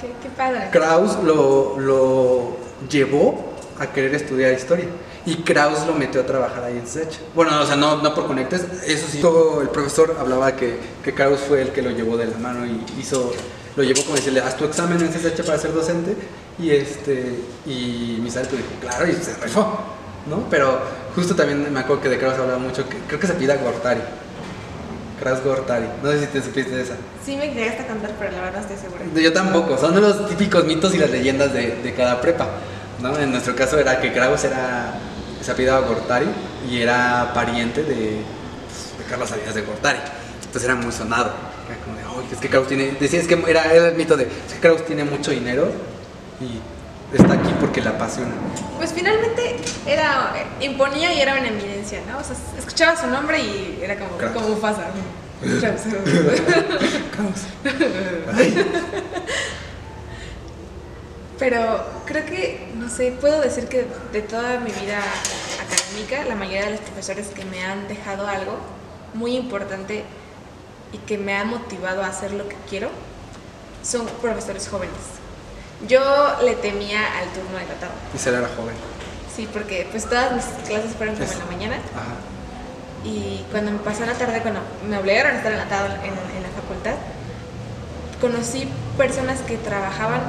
Qué, qué padre. Kraus lo, lo llevó a querer estudiar historia. y Kraus lo metió a trabajar ahí en CESECH. Bueno, o sea, no, no por conectes, eso sí. Todo el profesor hablaba que, que Kraus fue el que lo llevó de la mano y hizo, lo llevó como decirle, haz tu examen en CESECH para ser docente. Y este, y Misael pues dijo, claro, y se rifó, ¿no? Pero justo también me acuerdo que de Kraus hablaba mucho, que creo que se pida Gortari. Kraus Gortari. No sé si te supiste de esa. Sí me llegaste a cantar, pero la verdad estoy segura. Yo tampoco, son los típicos mitos y las leyendas de, de cada prepa. ¿no? En nuestro caso era que Kraus era, se apellidaba Gortari y era pariente de, pues, de Carlos Salinas de Gortari. Entonces era muy sonado. Era como de, "Ay, es que Kraus tiene, decía, es que era, era el mito de, es que Kraus tiene mucho dinero y está aquí porque le apasiona. Pues finalmente era, imponía y era una eminencia, ¿no? O sea, escuchaba su nombre y era como, Kraus. como Mufasa. Kraus. *laughs* Kraus. Ay, Pero creo que, no sé, puedo decir que de toda mi vida académica, la mayoría de los profesores que me han dejado algo muy importante y que me han motivado a hacer lo que quiero son profesores jóvenes. Yo le temía al turno de la tarde. y Sara era joven. Sí, porque pues todas mis clases fueron como Es- en la mañana Ajá. y cuando me pasó la tarde, cuando me obligaron a estar en la tarde en, en la facultad, conocí personas que trabajaban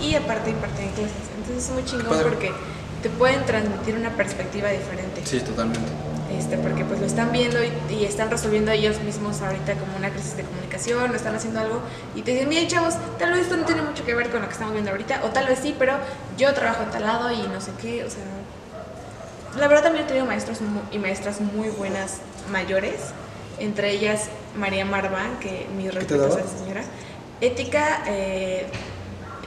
y aparte impartían clases. Entonces es muy chingón Padre. porque te pueden transmitir una perspectiva diferente. Sí, totalmente. Este, porque pues lo están viendo y, y están resolviendo ellos mismos ahorita como una crisis de comunicación, o están haciendo algo y te dicen, miren chavos, tal vez esto no tiene mucho que ver con lo que estamos viendo ahorita, o tal vez sí, pero yo trabajo en tal lado y no sé qué, o sea, la verdad también he tenido maestros y maestras muy buenas mayores, entre ellas María Marván, que mi respeto a esa señora, ética eh,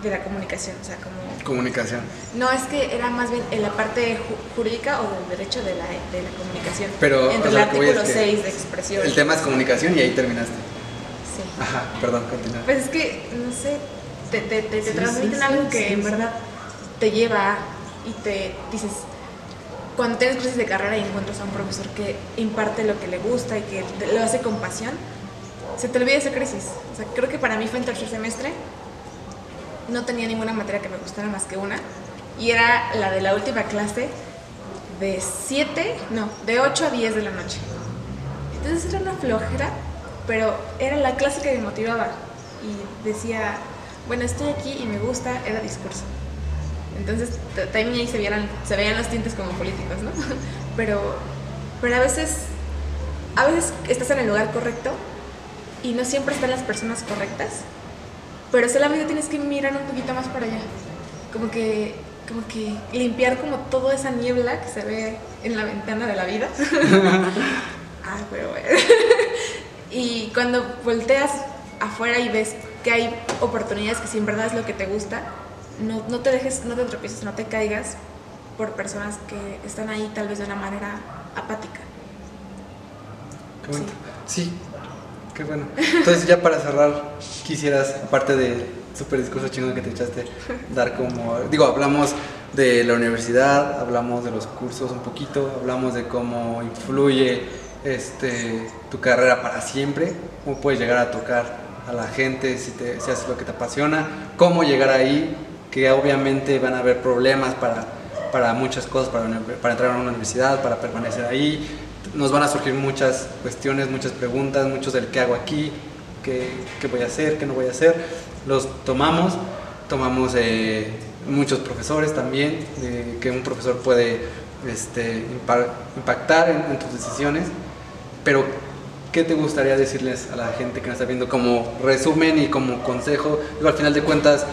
de la comunicación, o sea, como Comunicación. no, es que era más bien en la parte ju- jurídica o del derecho de la, de la comunicación. Pero, Entre o sea, el artículo que 6 de expresión. El tema es comunicación y ahí terminaste. Sí. Ajá, perdón, continúa. Pues es que, no sé, te, te, te, te Sí, transmiten sí, algo sí, que en verdad te lleva y te dices, cuando tienes crisis de carrera y encuentras a un profesor que imparte lo que le gusta y que lo hace con pasión, se te olvida esa crisis. O sea, creo que para mí fue en tercer semestre, no tenía ninguna materia que me gustara más que una, y era la de la última clase de 7, no, de 8 a 10 de la noche. Entonces era una flojera, pero era la clase que me motivaba. Y decía, bueno, estoy aquí y me gusta, era discurso. Entonces también ahí se, se veían los tintes como políticos, ¿no? *laughs* Pero, pero a veces, a veces estás en el lugar correcto y no siempre están las personas correctas, pero solamente tienes que mirar un poquito más para allá. Como que, como que limpiar como toda esa niebla que se ve en la ventana de la vida. Ay, *laughs* pero bueno. *laughs* y cuando volteas afuera y ves que hay oportunidades que si en verdad es lo que te gusta, no, no te dejes, no te tropieces, no te caigas por personas que están ahí tal vez de una manera apática. Qué bonito. Sí, qué bueno. Entonces, ya para cerrar, quisieras, aparte de super discurso chingón que te echaste, dar como. Digo, hablamos de la universidad, hablamos de los cursos un poquito, hablamos de cómo influye este, tu carrera para siempre, cómo puedes llegar a tocar a la gente si, te, si haces lo que te apasiona, cómo llegar ahí, que obviamente van a haber problemas para, para muchas cosas, para entrar a una universidad, para permanecer ahí, nos van a surgir muchas cuestiones, muchas preguntas, muchos del qué hago aquí, qué, qué voy a hacer, qué no voy a hacer. Los tomamos, tomamos eh, muchos profesores también, eh, que un profesor puede este, impa- impactar en, en tus decisiones, pero ¿qué te gustaría decirles a la gente que nos está viendo como resumen y como consejo? Digo, al final de cuentas,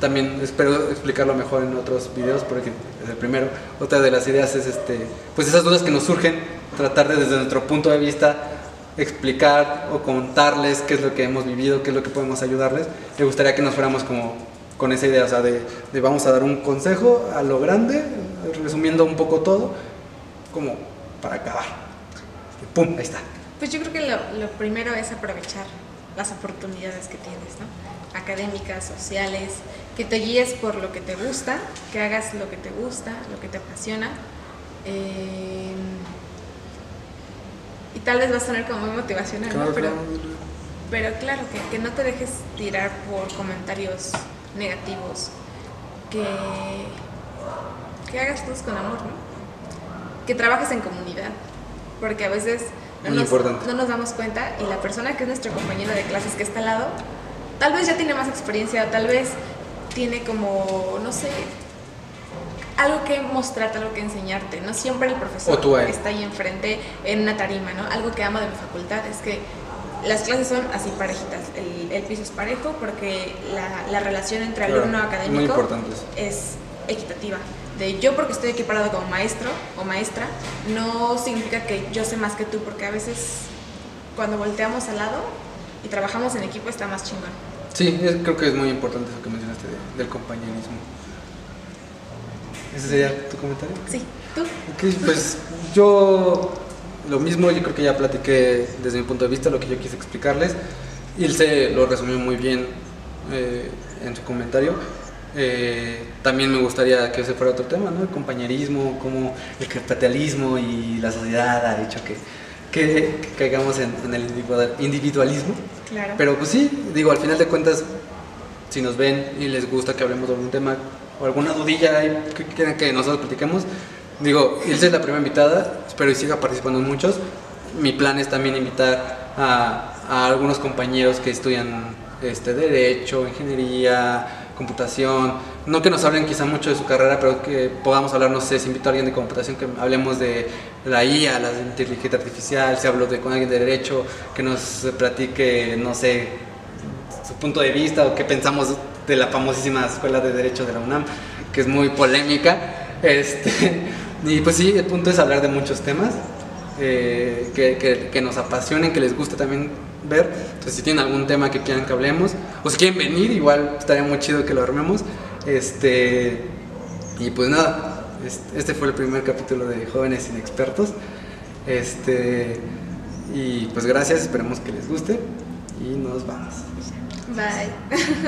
también espero explicarlo mejor en otros videos, porque es el primero. Otra de las ideas es este, pues esas dudas que nos surgen, tratar de desde nuestro punto de vista explicar o contarles qué es lo que hemos vivido, qué es lo que podemos ayudarles. Me gustaría que nos fuéramos como con esa idea, o sea, de, vamos a dar un consejo a lo grande, resumiendo un poco todo, como para acabar. ¡Pum! Ahí está. Pues yo creo que lo, lo primero es aprovechar las oportunidades que tienes, ¿no? Académicas, sociales, que te guíes por lo que te gusta, que hagas lo que te gusta, lo que te apasiona. Eh, y tal vez vas a sonar como muy motivacional, ¿no? Pero, pero claro, que, que no te dejes tirar por comentarios negativos, que, que hagas cosas con amor, ¿no? que trabajes en comunidad, porque a veces no nos, no nos damos cuenta y la persona que es nuestro compañero de clases que está al lado, tal vez ya tiene más experiencia, o tal vez tiene como, no sé, algo que mostrarte, algo que enseñarte. No siempre el profesor tú está ahí enfrente en una tarima, ¿no? Algo que amo de mi facultad es que las clases son así parejitas. El, el piso es parejo porque la, la relación entre Claro, alumno académico es equitativa. De yo porque estoy equiparado como maestro o maestra, no significa que yo sé más que tú, porque a veces cuando volteamos al lado y trabajamos en equipo está más chingón. Sí, es- creo que es muy importante eso que mencionaste de- del compañerismo. ¿Ese sería tu comentario? Sí, tú. Ok, pues yo lo mismo, yo creo que ya platiqué desde mi punto de vista lo que yo quise explicarles. Ilse lo resumió muy bien eh, en su comentario. Eh, también me gustaría que ese fuera otro tema, ¿no? El compañerismo, cómo el capitalismo y la sociedad ha hecho que, que- que caigamos en, en el individua- individualismo. Claro. Pero pues sí, digo, al final de cuentas, si nos ven y les gusta que hablemos de algún tema o alguna dudilla ahí que quieran que nosotros platiquemos, digo, Ilse es la primera invitada, espero y siga participando en muchos. Mi plan es también invitar a, a algunos compañeros que estudian este, Derecho, Ingeniería, Computación. No que nos hablen quizá mucho de su carrera, pero que podamos hablar, no sé, si invito a alguien de computación, que hablemos de la IA, la inteligencia artificial, si hablo de, con alguien de Derecho, que nos platique, no sé, su punto de vista o qué pensamos de la famosísima Escuela de Derecho de la UNAM, que es muy polémica. Este, y pues sí, el punto es hablar de muchos temas eh, que, que- nos apasionen, que les guste también ver. Entonces, si tienen algún tema que quieran que hablemos, o si quieren venir, igual estaría muy chido que lo armemos. Este, y pues nada, este, este fue el primer capítulo de Jóvenes Inexpertos. Este, y pues gracias, esperemos que les guste y nos vamos. Bye. *laughs*